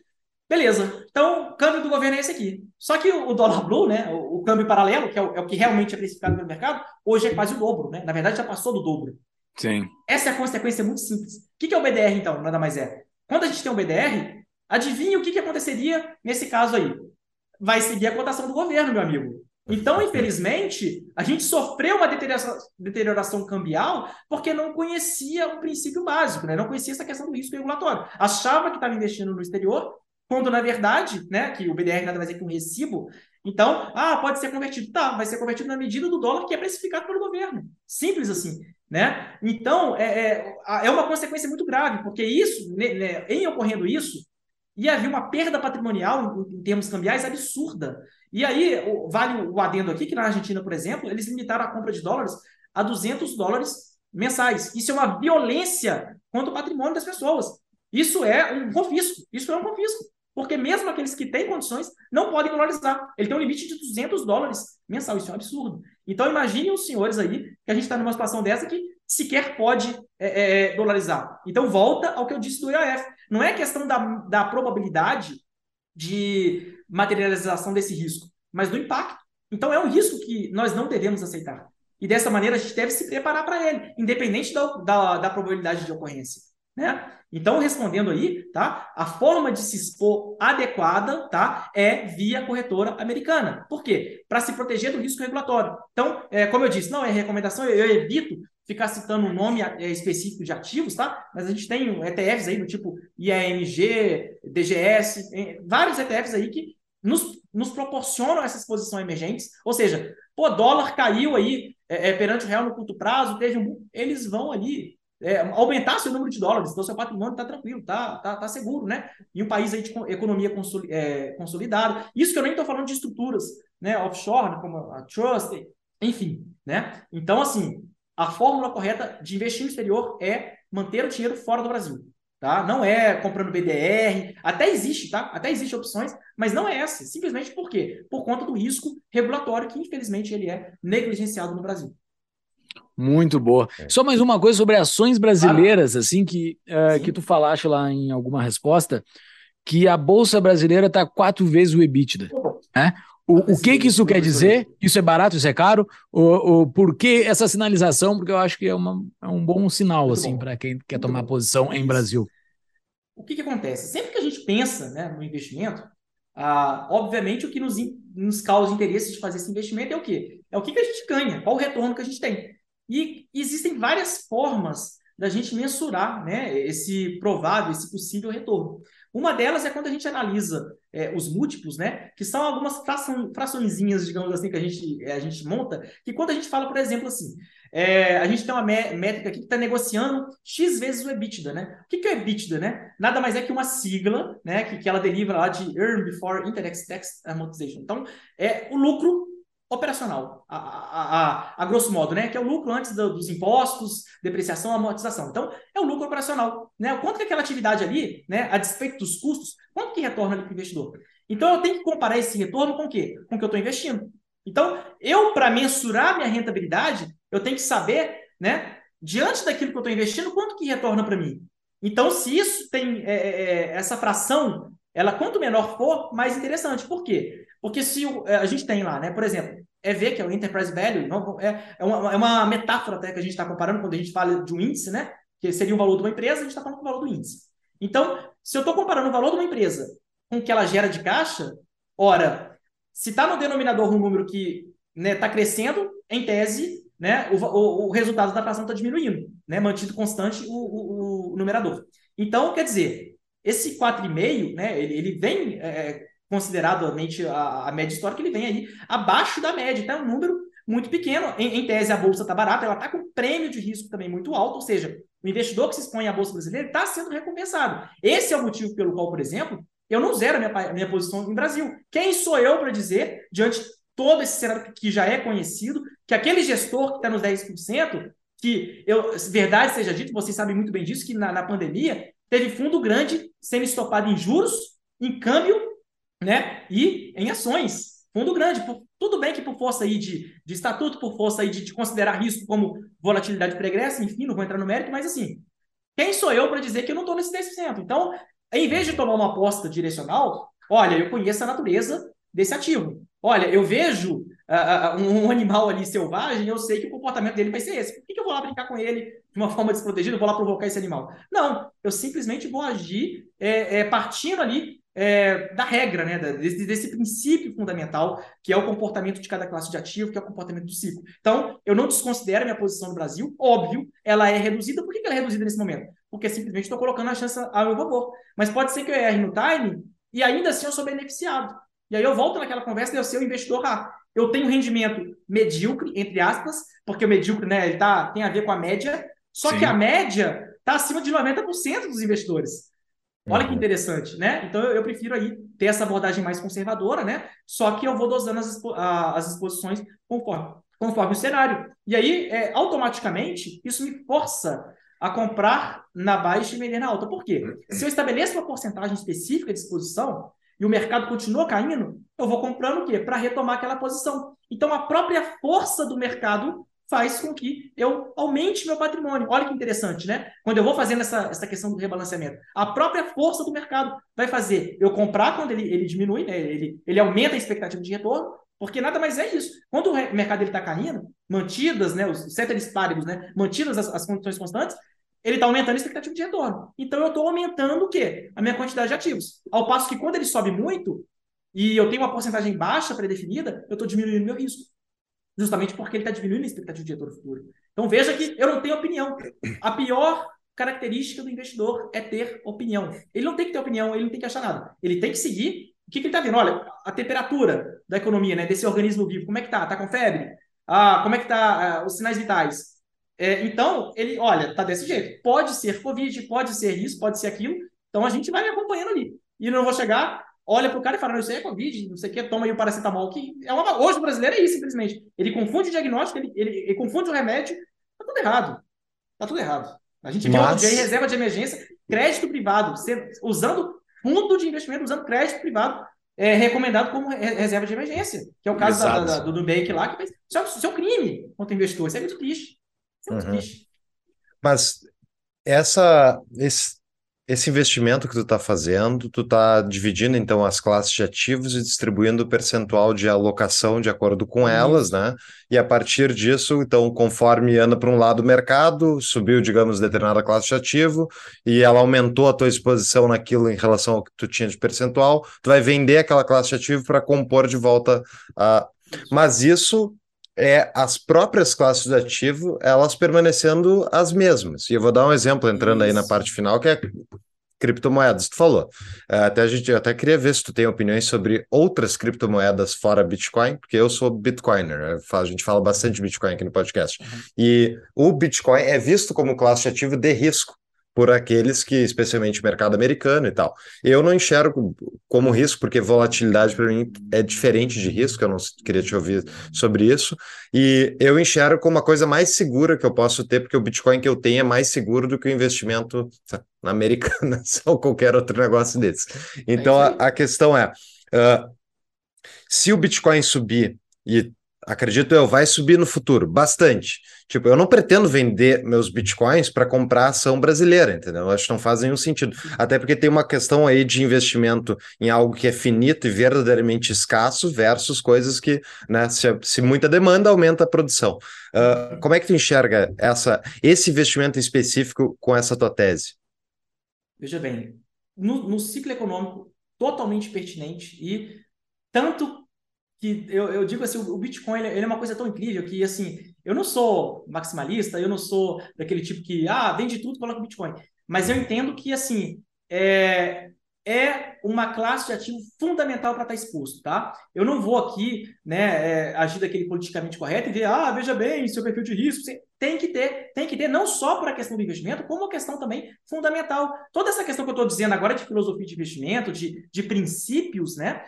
beleza. Então, o câmbio do governo é esse aqui. Só que o, dólar blue, né, o, o câmbio paralelo, que é o, é o, que realmente é precificado no mercado, hoje é quase o dobro, né? Na verdade, já passou do dobro. Sim. Essa é a consequência muito simples. O que, que é o BDR, então? Nada mais é. Quando a gente tem um BDR, adivinha o que, que aconteceria nesse caso aí? Vai seguir a cotação do governo, meu amigo. Então, infelizmente, a gente sofreu uma deterioração, deterioração cambial porque não conhecia o princípio básico, né? não conhecia essa questão do risco regulatório. Achava que estava investindo no exterior, quando na verdade, né, que o BDR nada mais é que um recibo, então, ah, pode ser convertido. Tá, vai ser convertido na medida do dólar que é precificado pelo governo. Simples assim. Né? Então, é, é, é uma consequência muito grave, porque isso, né, né em ocorrendo isso, ia haver uma perda patrimonial em, em termos cambiais absurda. E aí, vale o adendo aqui, que na Argentina, por exemplo, eles limitaram a compra de dólares a 200 dólares mensais. Isso é uma violência contra o patrimônio das pessoas. Isso é um confisco. Isso é um confisco. Porque mesmo aqueles que têm condições não podem dolarizar. Ele tem um limite de 200 dólares mensal. Isso é um absurdo. Então, imaginem os senhores aí que a gente está numa situação dessa que sequer pode é, é, dolarizar. Então, volta ao que eu disse do IAF. Não é questão da, da probabilidade de materialização desse risco, mas do impacto. Então, é um risco que nós não devemos aceitar. E dessa maneira, a gente deve se preparar para ele, independente da, da, da probabilidade de ocorrência. Né? Então, respondendo aí, tá? A forma de se expor adequada, tá? É via corretora americana. Por quê? Para se proteger do risco regulatório. Então, é, como eu disse, não é recomendação, eu, eu evito ficar citando um nome é, específico de ativos, tá? Mas a gente tem ETFs aí do tipo IAMG, DGS, vários ETFs aí que nos, nos proporcionam essa exposição emergentes. Ou seja, pô, dólar caiu aí é, é, perante o real no curto prazo, teve um, eles vão ali é, aumentar seu número de dólares, então seu patrimônio está tranquilo, está tá, tá seguro, né? E um país aí de economia é, consolidada. Isso que eu nem estou falando de estruturas, né? Offshore, como a Trust, enfim, né? Então, assim, a fórmula correta de investir no exterior é manter o dinheiro fora do Brasil. Tá? Não é comprando BDR, até existe, tá? Até existe opções, mas não é essa. Simplesmente por quê? Por conta do risco regulatório que, infelizmente, ele é negligenciado no Brasil. Muito boa. É. Só mais uma coisa sobre ações brasileiras, assim, que, uh, que tu falaste lá em alguma resposta, que a Bolsa Brasileira está quatro vezes o EBITDA. Né? O, o que, que isso quer dizer? Isso é barato, isso é caro? O, o, por que essa sinalização? Porque eu acho que é, uma, é um bom sinal assim para quem quer Muito tomar bom. posição em Brasil. O que, que acontece? Sempre que a gente pensa né, no investimento, ah, obviamente o que nos, nos causa interesse de fazer esse investimento é o quê? É o que, que a gente ganha, qual o retorno que a gente tem. E existem várias formas da gente mensurar né, esse provável, esse possível retorno. Uma delas é quando a gente analisa é, os múltiplos, né? Que são algumas fração, fraçõezinhas, digamos assim, que a gente, é, a gente monta, que quando a gente fala, por exemplo, assim, é, a gente tem uma métrica aqui que está negociando X vezes o EBITDA, né? O que, que é EBITDA, né? Nada mais é que uma sigla, né? Que, que ela deriva lá de Earn Before Interest Tax Amortization. Então, é o lucro operacional, a, a, a, a, grosso modo, né? Que é o lucro antes do, dos impostos, depreciação, amortização. Então, é o lucro operacional, né? Quanto que aquela atividade ali, né, a despeito dos custos, quanto que retorna ali para o investidor? Então, eu tenho que comparar esse retorno com o quê? Com o que eu estou investindo. Então, eu, para mensurar minha rentabilidade, eu tenho que saber, né, diante daquilo que eu estou investindo, quanto que retorna para mim. Então, se isso tem é, é, é, essa fração, ela quanto menor for, mais interessante. Por quê? Porque se o, é, a gente tem lá, né, por exemplo, EV, que é o Enterprise Value, é, é, uma, é uma metáfora até que a gente está comparando quando a gente fala de um índice, né? Que seria o valor de uma empresa, a gente está falando do valor do índice. Então, se eu estou comparando o valor de uma empresa com o que ela gera de caixa, ora, se está no denominador um número que está né, tá crescendo, em tese, né, o, o, o resultado da fração está diminuindo, né, mantido constante o, o, o, numerador. Então, quer dizer, esse 4,5, né, ele, ele vem é, consideradamente a, a média histórica, ele vem aí abaixo da média, então é um número muito pequeno. Em, em tese, a bolsa está barata, ela está com prêmio de risco também muito alto, ou seja, o investidor que se expõe à bolsa brasileira está sendo recompensado. Esse é o motivo pelo qual, por exemplo, eu não zero a minha, minha posição em Brasil. Quem sou eu para dizer, diante todo esse cenário que já é conhecido, que aquele gestor que está nos 10%, que eu, verdade seja dito, vocês sabem muito bem disso, que na, na pandemia teve fundo grande sendo estopado em juros, em câmbio né, e em ações. Fundo grande, por, tudo bem que por força aí de, de estatuto, por força aí de, de considerar risco como volatilidade pregressa, enfim, não vou entrar no mérito, mas assim, quem sou eu para dizer que eu não estou nesse 10%? Então, em vez de tomar uma aposta direcional, olha, eu conheço a natureza desse ativo. Olha, eu vejo uh, um animal ali selvagem, eu sei que o comportamento dele vai ser esse. Por que, que eu vou lá brincar com ele de uma forma desprotegida? Eu vou lá provocar esse animal? Não, eu simplesmente vou agir é, é, partindo ali é, da regra, né, desse, desse, princípio fundamental, que é o comportamento de cada classe de ativo, que é o comportamento do ciclo. Então, eu não desconsidero minha posição no Brasil, óbvio, ela é reduzida. Por que ela é reduzida nesse momento? Porque simplesmente estou colocando a chance a meu favor. Mas pode ser que eu erre no time e ainda assim eu sou beneficiado. E aí eu volto naquela conversa e eu ser o investidor ah, Eu tenho rendimento medíocre, entre aspas, porque o medíocre né, ele tá, tem a ver com a média, só Sim. que a média está acima de 90% dos investidores. Olha uhum. que interessante, né? Então eu, eu, prefiro aí ter essa abordagem mais conservadora, né? Só que eu vou dosando as, expo a, as exposições conforme, conforme o cenário. E aí, é, automaticamente, isso me força a comprar na baixa e vender na alta. Por quê? Uhum. Se eu estabeleço uma porcentagem específica de exposição, e o mercado continua caindo, eu vou comprando o quê? Para retomar aquela posição. Então, a própria força do mercado faz com que eu aumente meu patrimônio. Olha que interessante, né? Quando eu vou fazendo essa, essa questão do rebalanceamento, a própria força do mercado vai fazer eu comprar quando ele, ele diminui, né? ele, ele aumenta a expectativa de retorno, porque nada mais é isso. Quando o mercado está caindo, mantidas né, os ceteris paribus, né, mantidas as, as condições constantes, ele está aumentando a expectativa de retorno. Então, eu estou aumentando o quê? A minha quantidade de ativos. Ao passo que quando ele sobe muito, e eu tenho uma porcentagem baixa pré-definida, eu estou diminuindo meu risco. Justamente porque ele está diminuindo a expectativa de retorno futuro. Então, veja que eu não tenho opinião. A pior característica do investidor é ter opinião. Ele não tem que ter opinião, ele não tem que achar nada. Ele tem que seguir o que, que ele está vendo. Olha, a temperatura da economia, né, desse organismo vivo, como é que está? Está com febre? Ah, como é que está ah, os sinais vitais? É, então, ele, olha, tá desse jeito. Pode ser Covid, pode ser isso, pode ser aquilo. Então a gente vai acompanhando ali. E não vou chegar, olha pro cara e fala, não, isso aí é Covid, não sei o que, toma aí o paracetamol, que é uma... Hoje o brasileiro é isso, simplesmente. Ele confunde o diagnóstico, ele, ele, ele confunde o remédio, tá tudo errado. Tá tudo errado. A gente Mas... em reserva de emergência, crédito privado, usando fundo de investimento, usando crédito privado, é recomendado como reserva de emergência, que é o caso da, da, do Nubank lá, que fez. É, isso é um crime contra o investidor, isso é muito triste. É uhum. Mas essa, esse, esse investimento que tu está fazendo, tu está dividindo então as classes de ativos e distribuindo o percentual de alocação de acordo com elas, né? E a partir disso, então, conforme anda para um lado o mercado, subiu, digamos, determinada classe de ativo e ela aumentou a tua exposição naquilo em relação ao que tu tinha de percentual, tu vai vender aquela classe de ativo para compor de volta a. Mas isso é as próprias classes de ativo, elas permanecendo as mesmas. E eu vou dar um exemplo entrando Isso. aí na parte final, que é criptomoedas. Tu falou. É, até a gente até queria ver se tu tem opiniões sobre outras criptomoedas fora Bitcoin, porque eu sou Bitcoiner. A gente fala bastante de Bitcoin aqui no podcast. Uhum. E o Bitcoin é visto como classe ativo de risco por aqueles que, especialmente o mercado americano e tal. Eu não enxergo como risco, porque volatilidade para mim é diferente de risco, eu não queria te ouvir sobre isso, e eu enxergo como uma coisa mais segura que eu posso ter, porque o Bitcoin que eu tenho é mais seguro do que o investimento na americana ou qualquer outro negócio desse. Então a, a, questão é, uh, se o Bitcoin subir e acredito eu, vai subir no futuro, bastante. Tipo, eu não pretendo vender meus bitcoins para comprar ação brasileira, entendeu? Eu acho que não faz nenhum sentido. Até porque tem uma questão aí de investimento em algo que é finito e verdadeiramente escasso versus coisas que, né, se, se muita demanda, aumenta a produção. Uh, como é que tu enxerga essa, esse investimento específico com essa tua tese? Veja bem, no, no ciclo econômico totalmente pertinente e tanto que eu, eu digo assim, o Bitcoin ele é uma coisa tão incrível que assim eu não sou maximalista, eu não sou daquele tipo que, ah, vende tudo, coloca Bitcoin. Mas eu entendo que, assim, é, é uma classe de ativo fundamental para estar exposto, tá? Eu não vou aqui, né, é, agir daquele politicamente correto e ver, ah, veja bem, seu perfil de risco, você tem que ter, tem que ter não só por a questão do investimento, como a questão também fundamental. Toda essa questão que eu estou dizendo agora de filosofia de investimento, de, de princípios, né,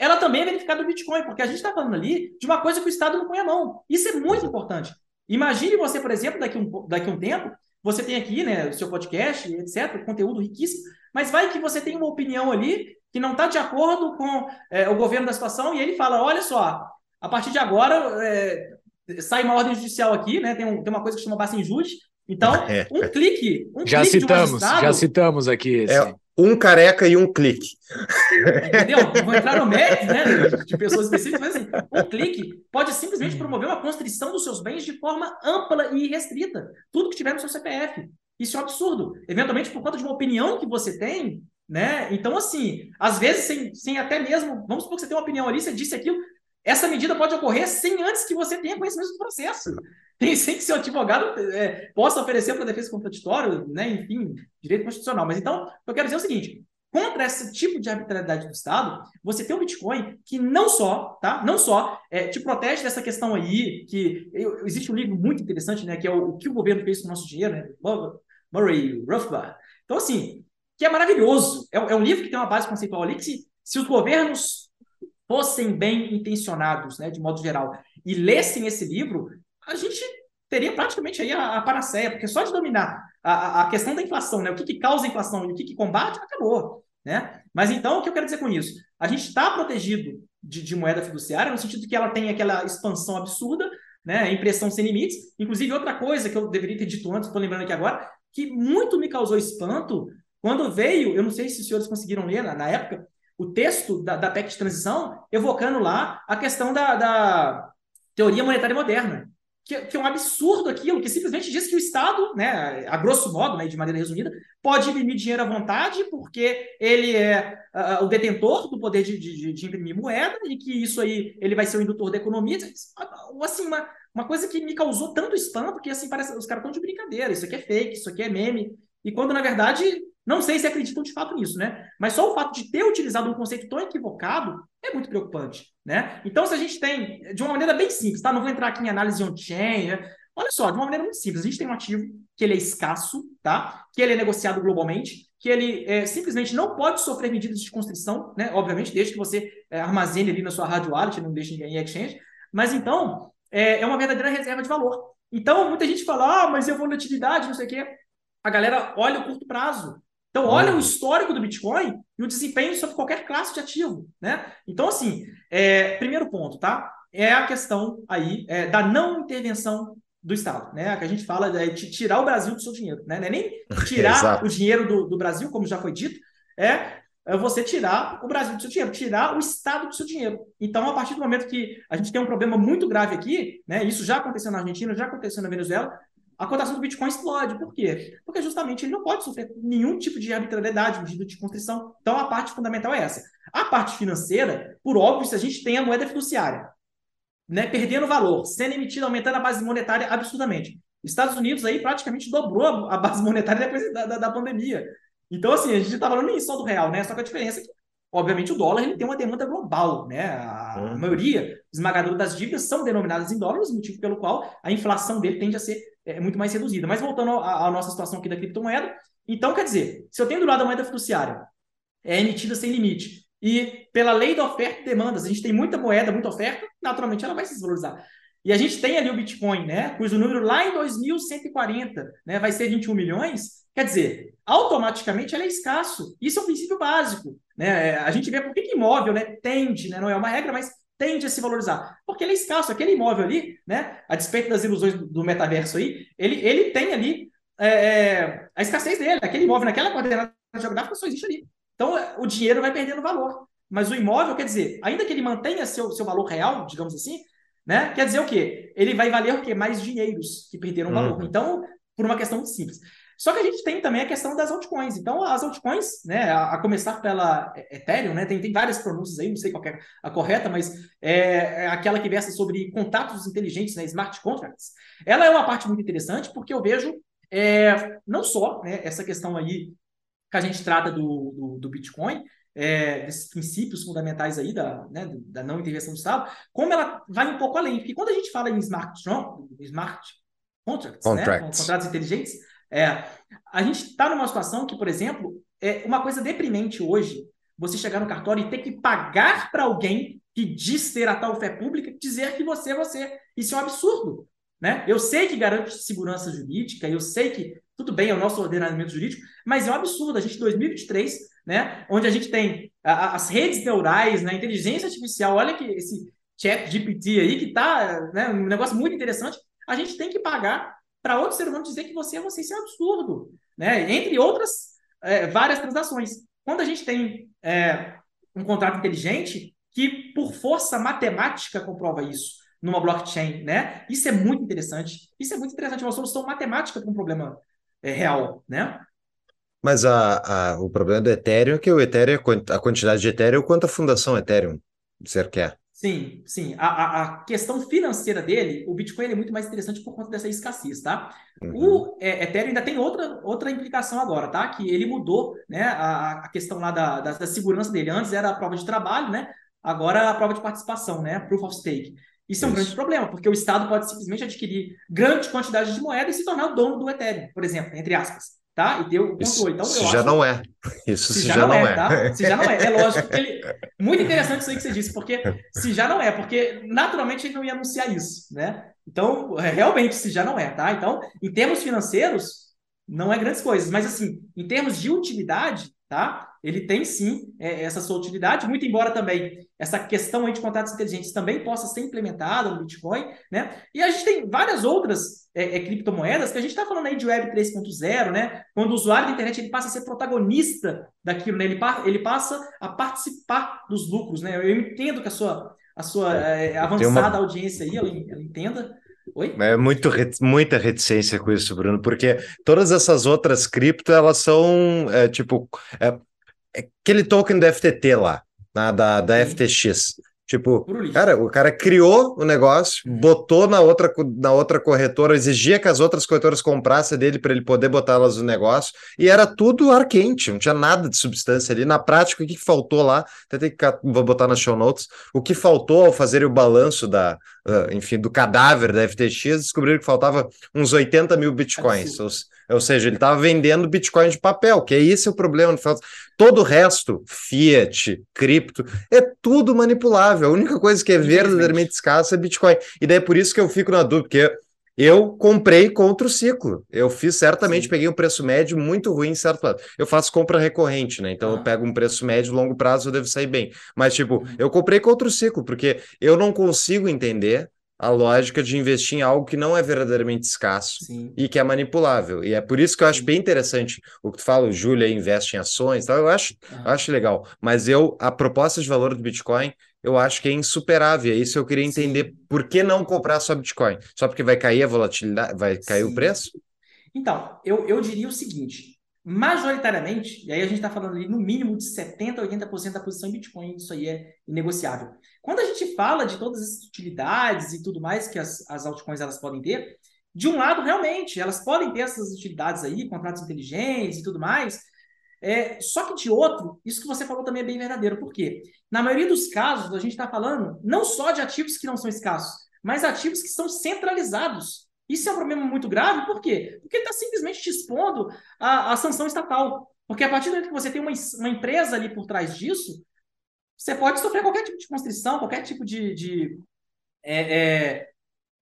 ela também é verificada no Bitcoin, porque a gente está falando ali de uma coisa que o Estado não põe a mão. Isso é muito importante. Imagine você, por exemplo, daqui um, daqui um tempo, você tem aqui né, o seu podcast, etc., conteúdo riquíssimo, mas vai que você tem uma opinião ali que não está de acordo com é, o governo da situação e ele fala: olha só, a partir de agora é, sai uma ordem judicial aqui, né? Tem, um, tem uma coisa que chama Basta Injúria. Então, é. um clique. Um já clique citamos, já citamos aqui. Esse. É um careca e um clique. Entendeu? Vou entrar no mérito né, de pessoas específicas, mas assim, um clique pode simplesmente promover uma constrição dos seus bens de forma ampla e restrita. Tudo que tiver no seu CPF. Isso é um absurdo. Eventualmente, por conta de uma opinião que você tem, né? Então, assim, às vezes, sem, sem até mesmo. Vamos supor que você tem uma opinião ali, você disse aquilo. Essa medida pode ocorrer sem antes que você tenha conhecimento do processo. Tem sem que seu advogado é, possa oferecer para defesa contraditória, né? Enfim, direito constitucional. Mas então, eu quero dizer o seguinte: contra esse tipo de arbitrariedade do Estado, você tem o Bitcoin que não só, tá? Não só é, te protege dessa questão aí, que eu, existe um livro muito interessante, né? Que é o, o que o governo fez com o nosso dinheiro, né? Murray Rothbard. Então, assim, que é maravilhoso. É, é, um livro que tem uma base conceitual ali que se, se os governos fossem bem intencionados, né, de modo geral, e lessem esse livro, a gente teria praticamente aí a, a panaceia, porque só de dominar a, a questão da inflação, né, o que, que causa inflação e o que, que combate, acabou. Né? Mas então, o que eu quero dizer com isso? A gente está protegido de, de, moeda fiduciária, no sentido que ela tem aquela expansão absurda, né? impressão sem limites. Inclusive, outra coisa que eu deveria ter dito antes, estou lembrando aqui agora, que muito me causou espanto quando veio, eu não sei se os senhores conseguiram ler na, na época, o texto da, da PEC de transição, evocando lá a questão da, da teoria monetária moderna. Que, que, é um absurdo aquilo, que simplesmente diz que o Estado, né, a grosso modo, né, de maneira resumida, pode imprimir dinheiro à vontade, porque ele é uh, o detentor do poder de, de, de, imprimir moeda, e que isso aí ele vai ser o indutor da economia. Assim, uma, uma coisa que me causou tanto espanto que assim, parece os caras estão de brincadeira, isso aqui é fake, isso aqui é meme. E quando, na verdade, não sei se acreditam de fato nisso, né? Mas só o fato de ter utilizado um conceito tão equivocado é muito preocupante, né? Então, se a gente tem, de uma maneira bem simples, tá? Não vou entrar aqui em análise on-chain, né? olha só, de uma maneira muito simples, a gente tem um ativo que ele é escasso, tá? Que ele é negociado globalmente, que ele é, simplesmente não pode sofrer medidas de constrição, né? Obviamente, desde que você é, armazene ali na sua hard wallet, não deixe em exchange. Mas então, é, é uma verdadeira reserva de valor. Então, muita gente fala, ah, mas eu volatilidade, não sei o quê. A galera olha o curto prazo. Então, olha o histórico do Bitcoin e o desempenho sobre qualquer classe de ativo, né? Então, assim, é, primeiro ponto, tá? É a questão aí é, da não intervenção do Estado, né? Que a gente fala de tirar o Brasil do seu dinheiro, né? Não é nem tirar o dinheiro do, do Brasil, como já foi dito, é é você tirar o Brasil do seu dinheiro, tirar o Estado do seu dinheiro. Então, a partir do momento que a gente tem um problema muito grave aqui, né, isso já aconteceu na Argentina, já aconteceu na Venezuela, a cotação do Bitcoin explode. Por quê? Porque justamente ele não pode sofrer nenhum tipo de arbitrariedade, medida de constrição. Então, a parte fundamental é essa. A parte financeira, por óbvio, se a gente tem a moeda fiduciária, né, perdendo valor, sendo emitida, aumentando a base monetária absurdamente. Estados Unidos aí praticamente dobrou a base monetária depois da, da, da pandemia. Então, assim, a gente está falando nem só do real, né? Só que a diferença é que, obviamente, o dólar ele tem uma demanda global, né? A uhum. maioria esmagadora das dívidas são denominadas em dólares, motivo pelo qual a inflação dele tende a ser é, muito mais reduzida. Mas voltando à nossa situação aqui da criptomoeda, então, quer dizer, se eu tenho do lado a moeda fiduciária, é emitida sem limite, e pela lei da oferta e demandas, a gente tem muita moeda, muita oferta, naturalmente ela vai se desvalorizar. E a gente tem ali o Bitcoin, né, cujo número lá em 2140 né, vai ser 21 milhões, quer dizer, automaticamente ele é escasso. Isso é um princípio básico. Né? A gente vê por que, imóvel né, tende, né, não é uma regra, mas tende a se valorizar. Porque ele é escasso. Aquele imóvel ali, né, a despeito das ilusões do metaverso aí, ele, ele tem ali é, é, a escassez dele. Aquele imóvel naquela coordenada geográfica só existe ali. Então o dinheiro vai perdendo valor. Mas o imóvel, quer dizer, ainda que ele mantenha seu, seu valor real, digamos assim, né? Quer dizer o quê? Ele vai valer o quê? Mais dinheiros que perderam valor. Uhum. Então, por uma questão muito simples. Só que a gente tem também a questão das altcoins. Então, as altcoins, né, a, a começar pela Ethereum, né, tem, tem várias pronúncias aí, não sei qual é a correta, mas é, é aquela que versa sobre contatos inteligentes, né, smart contracts. Ela é uma parte muito interessante porque eu vejo é, não só né, essa questão aí que a gente trata do, do, do Bitcoin, é, desses princípios fundamentais aí da, né, da não intervenção do Estado, como ela vai um pouco além. Porque quando a gente fala em smart, smart contracts, contracts. Né, contratos inteligentes, é, a gente está numa situação que, por exemplo, é uma coisa deprimente hoje você chegar no cartório e ter que pagar para alguém que diz ter a tal fé pública dizer que você é você. Isso é um absurdo. Né? Eu sei que garante segurança jurídica, eu sei que tudo bem, é o nosso ordenamento jurídico, mas é um absurdo. A gente, em 2023, né, onde a gente tem a, as redes neurais, né, inteligência artificial, olha que esse chat GPT aí, que está né, um negócio muito interessante, a gente tem que pagar para outro ser humano dizer que você é você. Isso é um absurdo. Né? Entre outras é, várias transações. Quando a gente tem é, um contrato inteligente que, por força matemática, comprova isso numa blockchain, né? Isso é muito interessante. Isso é muito interessante, uma solução matemática para um problema é, real, né? Mas a, a, o problema do Ethereum é que o Ethereum, a quantidade de Ethereum, quanto a fundação Ethereum você quer? Sim, sim. A, a, questão financeira dele, o Bitcoin é muito mais interessante por conta dessa escassez, tá? Uhum. O é, Ethereum ainda tem outra, outra implicação agora, tá? Que ele mudou né, a, a questão lá da, da, da, segurança dele. Antes era a prova de trabalho, né? Agora a prova de participação, né? Proof of stake. Isso é um grande problema, porque o Estado pode simplesmente adquirir grande quantidade de moeda e se tornar o dono do Ethereum, por exemplo, entre aspas. Tá? E ter o controle. Então, isso já não é. Isso se, se já, já, não é. é. Tá? Se já não é. É lógico. Ele... Muito interessante isso aí que você disse, porque se já não é, porque naturalmente ele não ia anunciar isso, né? Então, é, realmente, se já não é, tá? Então, em termos financeiros, não é grandes coisas, mas assim, em termos de utilidade, tá? Ele tem sim é, essa sua utilidade, muito embora também essa questão aí de contratos inteligentes também possa ser implementada no Bitcoin, né? E a gente tem várias outras é, é, criptomoedas que a gente está falando aí de Web 3.0, né? Quando o usuário da internet ele passa a ser protagonista daquilo, né? Ele, pa ele passa a participar dos lucros, né? Eu entendo que a sua, a sua é, avançada uma... audiência aí, ela, ela entenda, Oi? É muito, muita reticência com isso, Bruno, porque todas essas outras cripto, elas são, é, tipo, é, é aquele token do FTT lá, na, da, da FTX. Tipo, cara, o cara criou o negócio, botou na outra, na outra corretora, exigia que as outras corretoras comprassem dele para ele poder botar elas no negócio, e era tudo ar quente, não tinha nada de substância ali. Na prática, o que faltou lá? Até tem que vou botar nas show notes. O que faltou ao fazer o balanço da, uh, enfim, do cadáver da FTX, descobriram que faltava uns 80 mil bitcoins. Ou, ou, seja, ele estava vendendo bitcoin de papel, que é esse o problema. Todo o resto, fiat, cripto, é tudo manipulável. A única coisa que é verdadeiramente escassa é Bitcoin. E daí é por isso que eu fico na dúvida, porque eu comprei contra o ciclo. Eu fiz certamente, Sim. peguei um preço médio muito ruim, certo lado. Eu faço compra recorrente, né? Então ah. eu pego um preço médio, longo prazo, eu devo sair bem. Mas, tipo, uhum. eu comprei contra o ciclo, porque eu não consigo entender a lógica de investir em algo que não é verdadeiramente escasso Sim. e que é manipulável. E é por isso que eu acho bem interessante o que tu fala, o Júlia investe em ações, tal, eu acho, ah. acho legal. Mas eu, a proposta de valor do Bitcoin, eu acho que é insuperável. É isso eu queria entender Sim. por que não comprar só Bitcoin? Só porque vai cair a volatilidade, vai cair Sim. o preço? Então, eu, eu diria o seguinte: majoritariamente, e aí a gente está falando ali no mínimo de 70% a 80% da posição em Bitcoin, isso aí é inegociável. Quando a gente fala de todas as utilidades e tudo mais que as, as altcoins elas podem ter, de um lado, realmente, elas podem ter essas utilidades aí, contratos inteligentes e tudo mais, é, só que de outro, isso que você falou também é bem verdadeiro. Por quê? Na maioria dos casos, a gente está falando não só de ativos que não são escassos, mas ativos que são centralizados. Isso é um problema muito grave, por quê? Porque ele está simplesmente te expondo a sanção estatal. Porque a partir do momento que você tem uma, uma empresa ali por trás disso, você pode sofrer qualquer tipo de constrição, qualquer tipo de, de, é, é,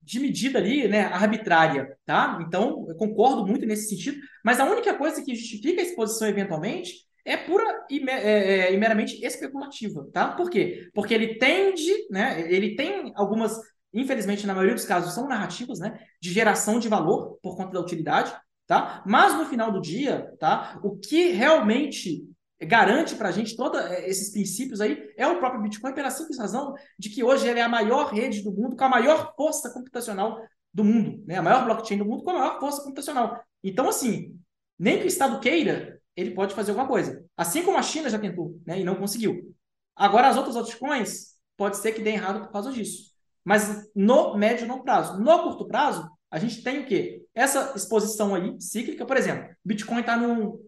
de medida ali, né, arbitrária, tá? Então, eu concordo muito nesse sentido, mas a única coisa que justifica a exposição eventualmente é pura e, é, é, meramente especulativa, tá? Por quê? Porque ele tende, né, ele tem algumas, infelizmente, na maioria dos casos, são narrativas, né, de geração de valor por conta da utilidade, tá? Mas no final do dia, tá, o que realmente garante para a gente todos eh, esses princípios aí é o próprio Bitcoin pela simples razão de que hoje ele é a maior rede do mundo com a maior força computacional do mundo, né? A maior blockchain do mundo com a maior força computacional. Então, assim, nem que o Estado queira, ele pode fazer alguma coisa. Assim como a China já tentou, né, e não conseguiu. Agora, as outras altcoins, pode ser que dê errado por causa disso. Mas no médio e longo prazo. No curto prazo, a gente tem o quê? Essa exposição aí, cíclica, por exemplo, Bitcoin está num,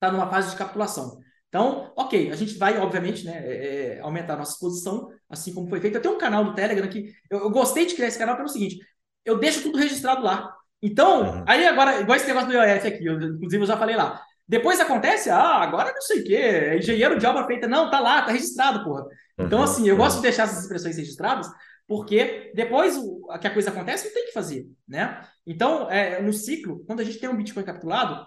tá numa fase de capitulação. Então, ok, a gente vai, obviamente, né, é, é, aumentar a nossa exposição, assim como foi feito. Eu tenho um canal do Telegram que eu, eu, gostei de criar esse canal pelo seguinte: eu deixo tudo registrado lá. Então, uhum. aí agora, igual esse negócio do IOF aqui, eu, inclusive eu já falei lá. Depois acontece, ah, agora não sei o quê, engenheiro de obra feita. Não, tá lá, tá registrado, porra. Então, uhum. assim, eu gosto de deixar essas expressões registradas, porque depois o, que a coisa acontece, não tem que fazer, né? Então, é, no ciclo, quando a gente tem um Bitcoin capitulado,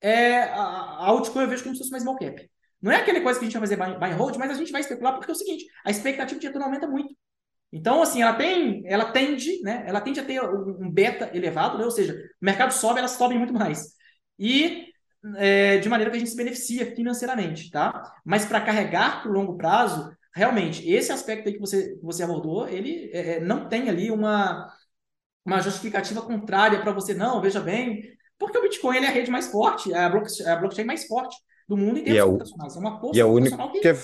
é, a, a altcoin eu vejo como se fosse uma small cap. Não é aquela coisa que a gente vai fazer buy, and hold, mas a gente vai especular porque é o seguinte, a expectativa de retorno aumenta muito. Então, assim, ela tem, ela tende, né? Ela tende a ter um beta elevado, né? ou seja, o mercado sobe, elas sobem muito mais. E é, de maneira que a gente se beneficia financeiramente, tá? Mas para carregar para o longo prazo, realmente, esse aspecto aí que você, você abordou, ele é, é não tem ali uma, uma justificativa contrária para você, não, veja bem, porque o Bitcoin ele é a rede mais forte, é a blockchain, é a blockchain mais forte do mundo em termos é computacionais. É uma força e é, única que... é,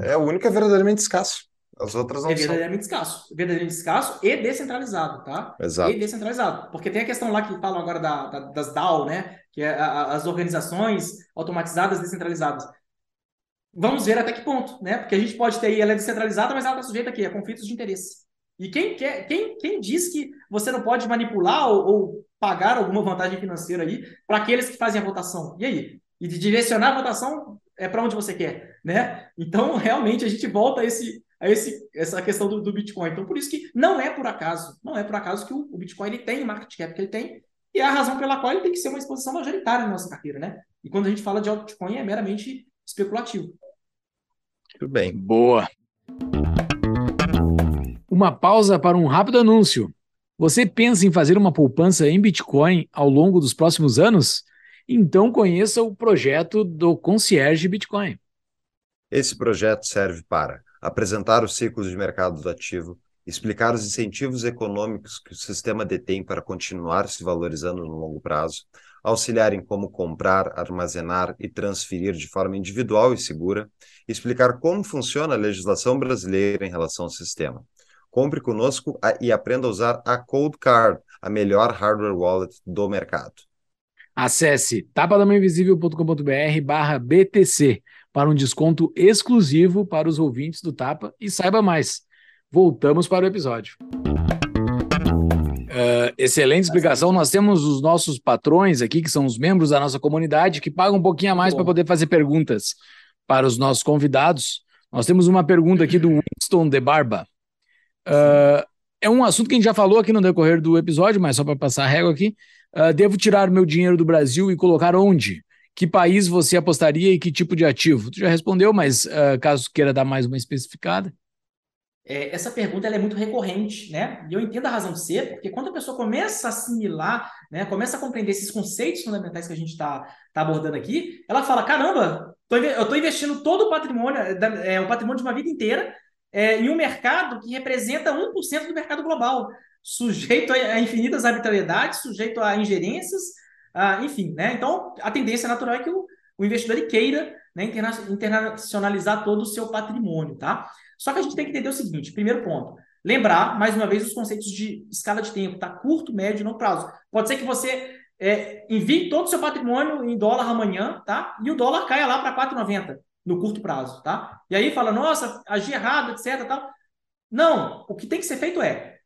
é a única verdadeiramente escasso. As outras não é verdadeiramente são. escasso. Verdadeiramente escasso e descentralizado, tá? Exato. E descentralizado. Porque tem a questão lá que falam agora da, da, das DAO, né? Que é a, as organizações automatizadas descentralizadas. Vamos ver até que ponto, né? Porque a gente pode ter aí, ela é descentralizada, mas ela está sujeita aqui a conflitos de interesse. E quem, quer, quem, quem diz que você não pode manipular ou, ou pagar alguma vantagem financeira aí para aqueles que fazem a votação? E aí? E de direcionar a votação é para onde você quer, né? Então, realmente, a gente volta a, esse, a esse, essa questão do, do, Bitcoin. Então, por isso que não é por acaso, não é por acaso que o, o, Bitcoin ele tem o market cap que ele tem, e é a razão pela qual ele tem que ser uma exposição majoritária na nossa carteira, né? E quando a gente fala de altcoin, é meramente especulativo. Tudo bem. Boa. Uma pausa para um rápido anúncio. Você pensa em fazer uma poupança em Bitcoin ao longo dos próximos anos? Então conheça o projeto do Concierge Bitcoin. Esse projeto serve para apresentar os ciclos de mercado do ativo, explicar os incentivos econômicos que o sistema detém para continuar se valorizando no longo prazo, auxiliar em como comprar, armazenar e transferir de forma individual e segura, explicar como funciona a legislação brasileira em relação ao sistema. Compre conosco e aprenda a usar a Cold Card, a melhor hardware wallet do mercado. Acesse tapadamainvisível.com.br barra BTC para um desconto exclusivo para os ouvintes do Tapa e saiba mais. Voltamos para o episódio. Uh, excelente explicação. Nós temos os nossos patrões aqui, que são os membros da nossa comunidade, que pagam um pouquinho a mais para poder fazer perguntas para os nossos convidados. Nós temos uma pergunta aqui do Winston de Barba. Uh, é um assunto que a gente já falou aqui no decorrer do episódio, mas só para passar a régua aqui. Uh, devo tirar meu dinheiro do Brasil e colocar onde? Que país você apostaria e que tipo de ativo? Tu já respondeu, mas uh, caso queira dar mais uma especificada. É, essa pergunta é muito recorrente, né? E eu entendo a razão de ser, porque quando a pessoa começa a assimilar, né, começa a compreender esses conceitos fundamentais que a gente está tá abordando aqui, ela fala: caramba, tô, eu estou investindo todo o patrimônio, é, o patrimônio de uma vida inteira, é, em um mercado que representa 1% do mercado global sujeito a infinitas arbitrariedades, sujeito a ingerências, enfim, né? Então, a tendência natural é que o, o investidor queira né, interna internacionalizar todo o seu patrimônio, tá? Só que a gente tem que entender o seguinte, primeiro ponto, lembrar, mais uma vez, os conceitos de escala de tempo, tá? Curto, médio e longo prazo. Pode ser que você é, envie todo o seu patrimônio em dólar amanhã, tá? E o dólar caia lá para 4,90 no curto prazo, tá? E aí fala, nossa, agi errado, etc, tal. Não, o que tem que ser feito é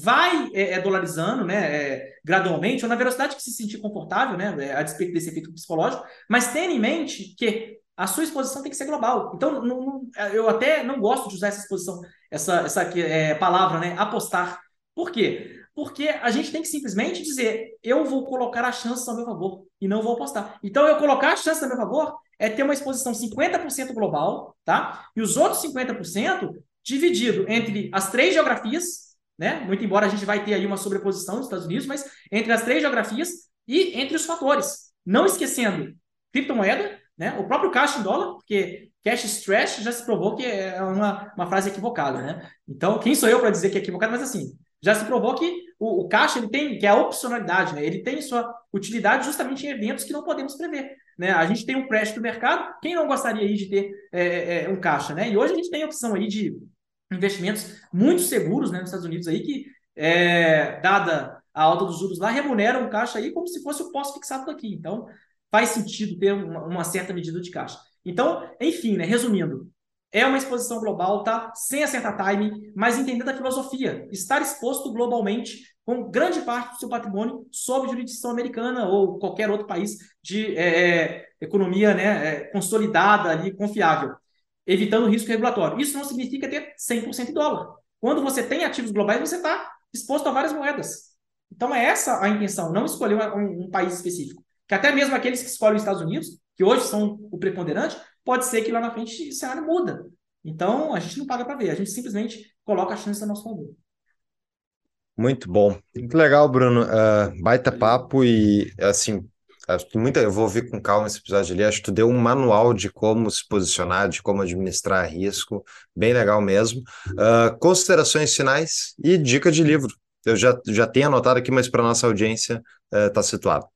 vai é, é, dolarizando né, é, gradualmente, ou na velocidade que se sentir confortável, né, é, a despeito desse efeito psicológico, mas tenha em mente que a sua exposição tem que ser global. Então, não, não, eu até não gosto de usar essa exposição, essa, essa é, palavra, né, apostar. Por quê? Porque a gente tem que simplesmente dizer, eu vou colocar a chance a meu favor e não vou apostar. Então, eu colocar a chance a meu favor é ter uma exposição 50% global, tá? E os outros 50% dividido entre as três geografias, né? Muito embora a gente vai ter aí uma sobreposição dos Estados Unidos, mas entre as três geografias e entre os fatores. Não esquecendo criptomoeda, né? O próprio cash em dólar, porque cash stress já se provou que é uma, uma frase equivocada, né? Então, quem sou eu para dizer que é equivocado? Mas assim, já se provou que o, o, caixa ele tem, que é a opcionalidade, né? Ele tem sua utilidade justamente em eventos que não podemos prever. Né? A gente tem um crash do mercado, quem não gostaria aí de ter é, é, um caixa, né? E hoje a gente tem a opção aí de investimentos muito seguros né, nos Estados Unidos aí, que, é, dada a alta dos juros lá, remuneram o caixa aí como se fosse o pós-fixado daqui. Então, faz sentido ter uma, uma certa medida de caixa. Então, enfim, né, resumindo, é uma exposição global, tá? Sem acertar time, mas entendendo a filosofia. Estar exposto globalmente com grande parte do seu patrimônio sob jurisdição americana ou qualquer outro país de é, é economia né, é, consolidada ali, confiável, evitando risco regulatório. Isso não significa ter 100% em dólar. Quando você tem ativos globais, você está exposto a várias moedas. Então é essa a intenção, não escolher um, um país específico. Que até mesmo aqueles que escolhem os Estados Unidos, que hoje são o preponderante, pode ser que lá na frente o cenário muda. Então, a gente não paga para ver, a gente simplesmente coloca a chance a nosso favor. Muito bom. Muito legal, Bruno. Uh, baita papo e, assim, muita, eu vou ouvir com calma esse episódio ali. Acho que tu deu um manual de como se posicionar, de como administrar risco. Bem legal mesmo. Uh, considerações finais e dica de livro. Eu já, já tenho anotado aqui, mas para nossa audiência está uh, situado.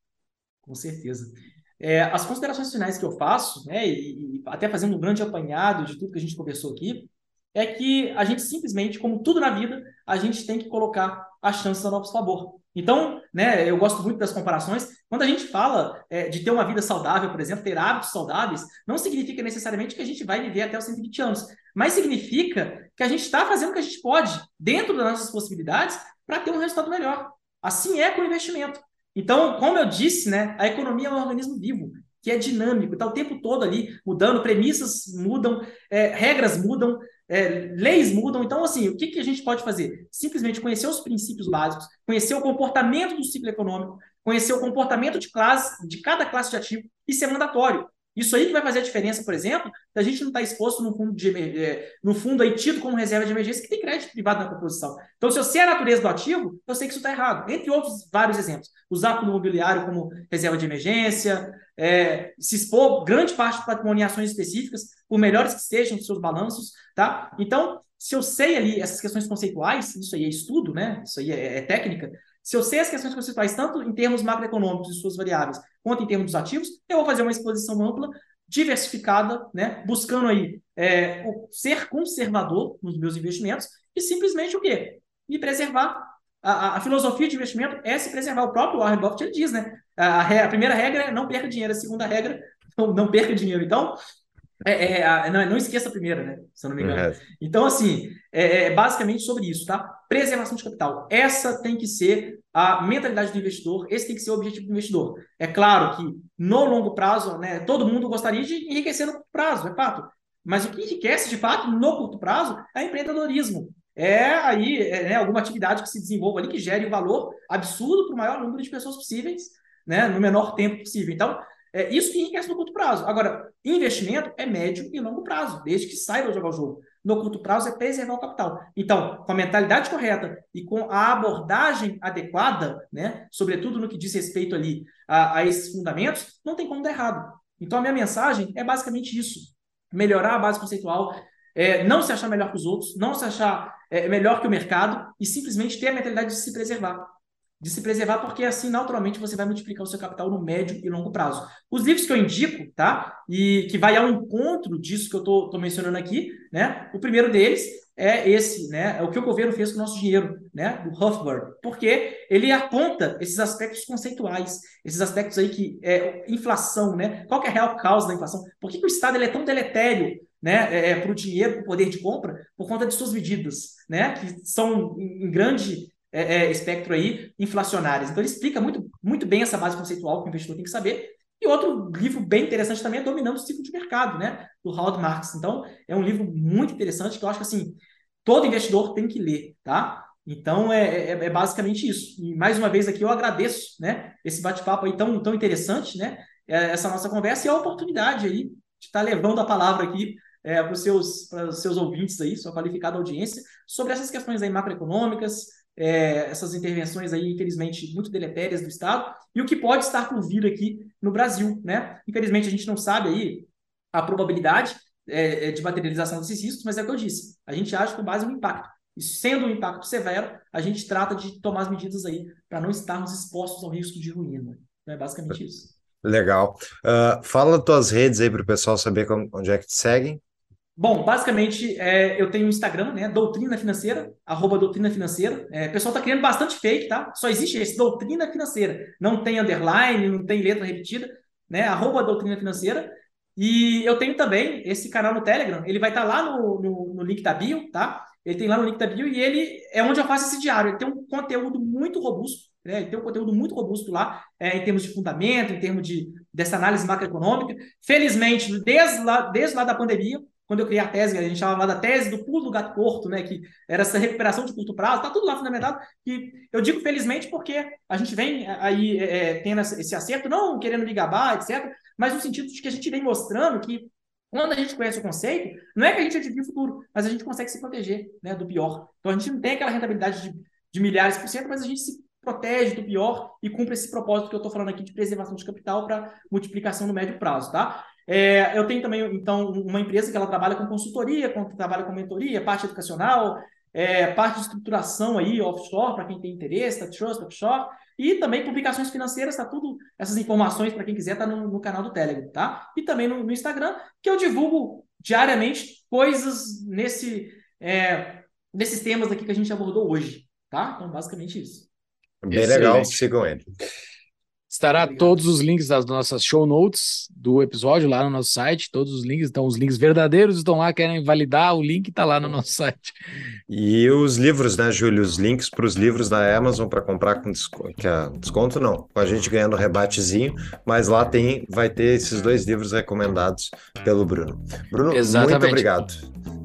Com certeza. É, as considerações finais que eu faço, né, e, e, até fazendo um grande apanhado de tudo que a gente conversou aqui, é que a gente simplesmente, como tudo na vida, a gente tem que colocar a chance a nosso favor. Então, né, eu gosto muito das comparações. Quando a gente fala é, de ter uma vida saudável, por exemplo, ter hábitos saudáveis, não significa necessariamente que a gente vai viver até os 120 anos, mas significa que a gente está fazendo o que a gente pode, dentro das nossas possibilidades, para ter um resultado melhor. Assim é com o investimento. Então, como eu disse, né, a economia é um organismo vivo, que é dinâmico, está o tempo todo ali mudando, premissas mudam, é, regras mudam, é, leis mudam. Então, assim, o que, que a gente pode fazer? Simplesmente conhecer os princípios básicos, conhecer o comportamento do ciclo econômico, conhecer o comportamento de classe, de cada classe de ativo e ser mandatório. Isso aí que vai fazer a diferença, por exemplo, da gente não estar tá exposto no fundo, de, é, no fundo aí tido como reserva de emergência que tem crédito privado na composição. Então, se eu sei a natureza do ativo, eu sei que isso está errado. Entre outros vários exemplos. Usar fundo imobiliário como reserva de emergência, é, se expor grande parte do patrimônio em ações específicas, por melhores que sejam os seus balanços, tá? Então, se eu sei ali essas questões conceituais, isso aí é estudo, né? Isso aí é, é técnica, se eu sei as questões conceituais, tanto em termos macroeconômicos e suas variáveis, quanto em termos dos ativos, eu vou fazer uma exposição ampla, diversificada, né? buscando aí é, ser conservador nos meus investimentos e simplesmente o quê? Me preservar. A, a, filosofia de investimento é se preservar. O próprio Warren Buffett ele diz, né? A, a, primeira regra é não perca dinheiro, a segunda regra não, não perca dinheiro. Então, é, é, não, não, esqueça a primeira, né? Se eu não me engano. Uhum. Então, assim, é, é, basicamente sobre isso, tá? Preservação de capital. Essa tem que ser a mentalidade do investidor, esse tem que ser o objetivo do investidor. É claro que no longo prazo, né, todo mundo gostaria de enriquecer no curto prazo, é fato. Mas o que enriquece de fato no curto prazo é empreendedorismo. É aí é, né, alguma atividade que se desenvolva ali que gere um valor absurdo para o maior número de pessoas possíveis, né, no menor tempo possível. Então, é isso que enriquece no curto prazo. Agora, investimento é médio e longo prazo, desde que saiba jogar o jogo. No curto prazo é preservar o capital. Então, com a mentalidade correta e com a abordagem adequada, né, sobretudo no que diz respeito ali a, a esses fundamentos, não tem como dar errado. Então, a minha mensagem é basicamente isso: melhorar a base conceitual, é, não se achar melhor que os outros, não se achar é, melhor que o mercado e simplesmente ter a mentalidade de se preservar de se preservar, porque assim, naturalmente, você vai multiplicar o seu capital no médio e longo prazo. Os livros que eu indico, tá? E que vai ao encontro disso que eu tô, tô mencionando aqui, né? O primeiro deles é esse, né? É o que o governo fez com o nosso dinheiro, né? Do Huffbird, porque ele aponta esses aspectos conceituais, esses aspectos aí que é inflação, né? Qual é a real causa da inflação? Por que, que o Estado ele é tão deletério, né? É, é para o dinheiro, para o poder de compra, por conta de suas medidas, né? Que são em grande é, é, espectro aí inflacionárias. Então ele explica muito, muito bem essa base conceitual que o investidor tem que saber. E outro livro bem interessante também é Dominando o Ciclo de Mercado, né? Do Howard Marks. Então, é um livro muito interessante que eu acho que assim, todo investidor tem que ler, tá? Então é, é, é basicamente isso. E mais uma vez aqui eu agradeço, né? Esse bate-papo aí tão, tão interessante, né? É, essa nossa conversa e a oportunidade aí de estar levando a palavra aqui é, para os seus, seus ouvintes aí, sua qualificada audiência, sobre essas questões aí macroeconômicas, é, essas intervenções aí, infelizmente, muito deletérias do Estado, e o que pode estar por vir aqui no Brasil, né? Infelizmente, a gente não sabe aí a probabilidade é, é de materialização desses riscos, mas é o que eu disse, a gente age com base no impacto. sendo um impacto severo, a gente trata de tomar as medidas aí para não estarmos expostos ao risco de ruína. Então é basicamente isso. Legal. Uh, fala tuas redes aí para o pessoal saber como, onde é que te seguem. Bom, basicamente, é, eu tenho um Instagram, né? Doutrina Financeira, arroba Doutrina Financeira. É, o pessoal tá criando bastante fake, tá? Só existe esse, Doutrina Financeira. Não tem underline, não tem letra repetida, né? Arroba Doutrina Financeira. E eu tenho também esse canal no Telegram, ele vai estar tá lá no, no, no, link da bio, tá? Ele tem lá no link da bio e ele é onde eu faço esse diário. Ele tem um conteúdo muito robusto, né? Ele tem um conteúdo muito robusto lá, é, em termos de fundamento, em termos de, dessa análise macroeconômica. Felizmente, desde lá, desde lá da pandemia, quando eu criei a tese, a gente chamava da tese do pulo do gato corto, né? Que era essa recuperação de curto prazo, tá tudo lá fundamentado. E eu digo felizmente porque a gente vem aí é, é tendo esse acerto, não querendo me gabar, etc., mas no sentido de que a gente vem mostrando que quando a gente conhece o conceito, não é que a gente adivinha o futuro, mas a gente consegue se proteger né, do pior. Então a gente não tem aquela rentabilidade de, de milhares por cento, mas a gente se protege do pior e cumpre esse propósito que eu estou falando aqui de preservação de capital para multiplicação no médio prazo, tá? É, eu tenho também, então, uma empresa que ela trabalha com consultoria, com, trabalha com mentoria, parte educacional, é, parte de estruturação aí, offshore, para quem tem interesse, tá trust, offshore, e também publicações financeiras, tá tudo, essas informações, para quem quiser, tá no, no, canal do Telegram, tá? E também no, no, Instagram, que eu divulgo diariamente coisas nesse, é, nesses temas aqui que a gente abordou hoje, tá? Então, basicamente isso. Bem Excelente. legal, sigam ele. Estará Obrigado. todos os links das nossas show notes do episódio lá no nosso site, todos os links, então os links verdadeiros estão lá, querem validar, o link está lá no nosso site. E os livros, né, Júlio? Os links para os livros da Amazon para comprar com desconto, é desconto não, com a gente ganhando rebatezinho, mas lá tem, vai ter esses dois livros recomendados pelo Bruno. Bruno, Exatamente. muito obrigado.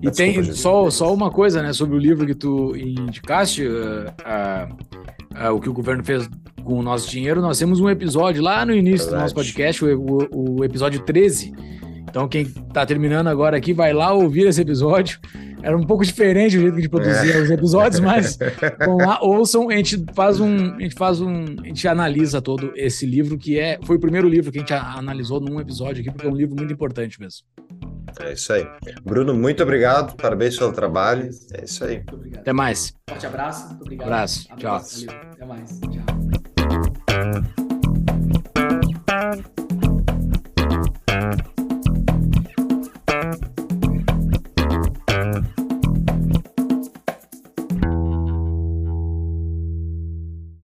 E tem só, só uma coisa, né, sobre o livro que tu indicaste, uh, uh, uh, o que o governo fez com o nosso dinheiro, nós temos um episódio lá no início Verdade. do nosso podcast, o, o, o, episódio 13. Então, quem está terminando agora aqui, vai lá ouvir esse episódio. Era um pouco diferente o jeito que a gente produzia é. os episódios, mas vão lá, ouçam, a gente faz um. A gente faz um. A gente analisa todo esse livro, que é. Foi o primeiro livro que a gente analisou num episódio aqui, porque é um livro muito importante mesmo. É isso aí. Bruno, muito obrigado. Parabéns pelo trabalho. É isso aí. Muito obrigado. Até mais. Forte abraço. Muito obrigado. Abraço. abraço. Tchau. Valeu. Até mais. Tchau.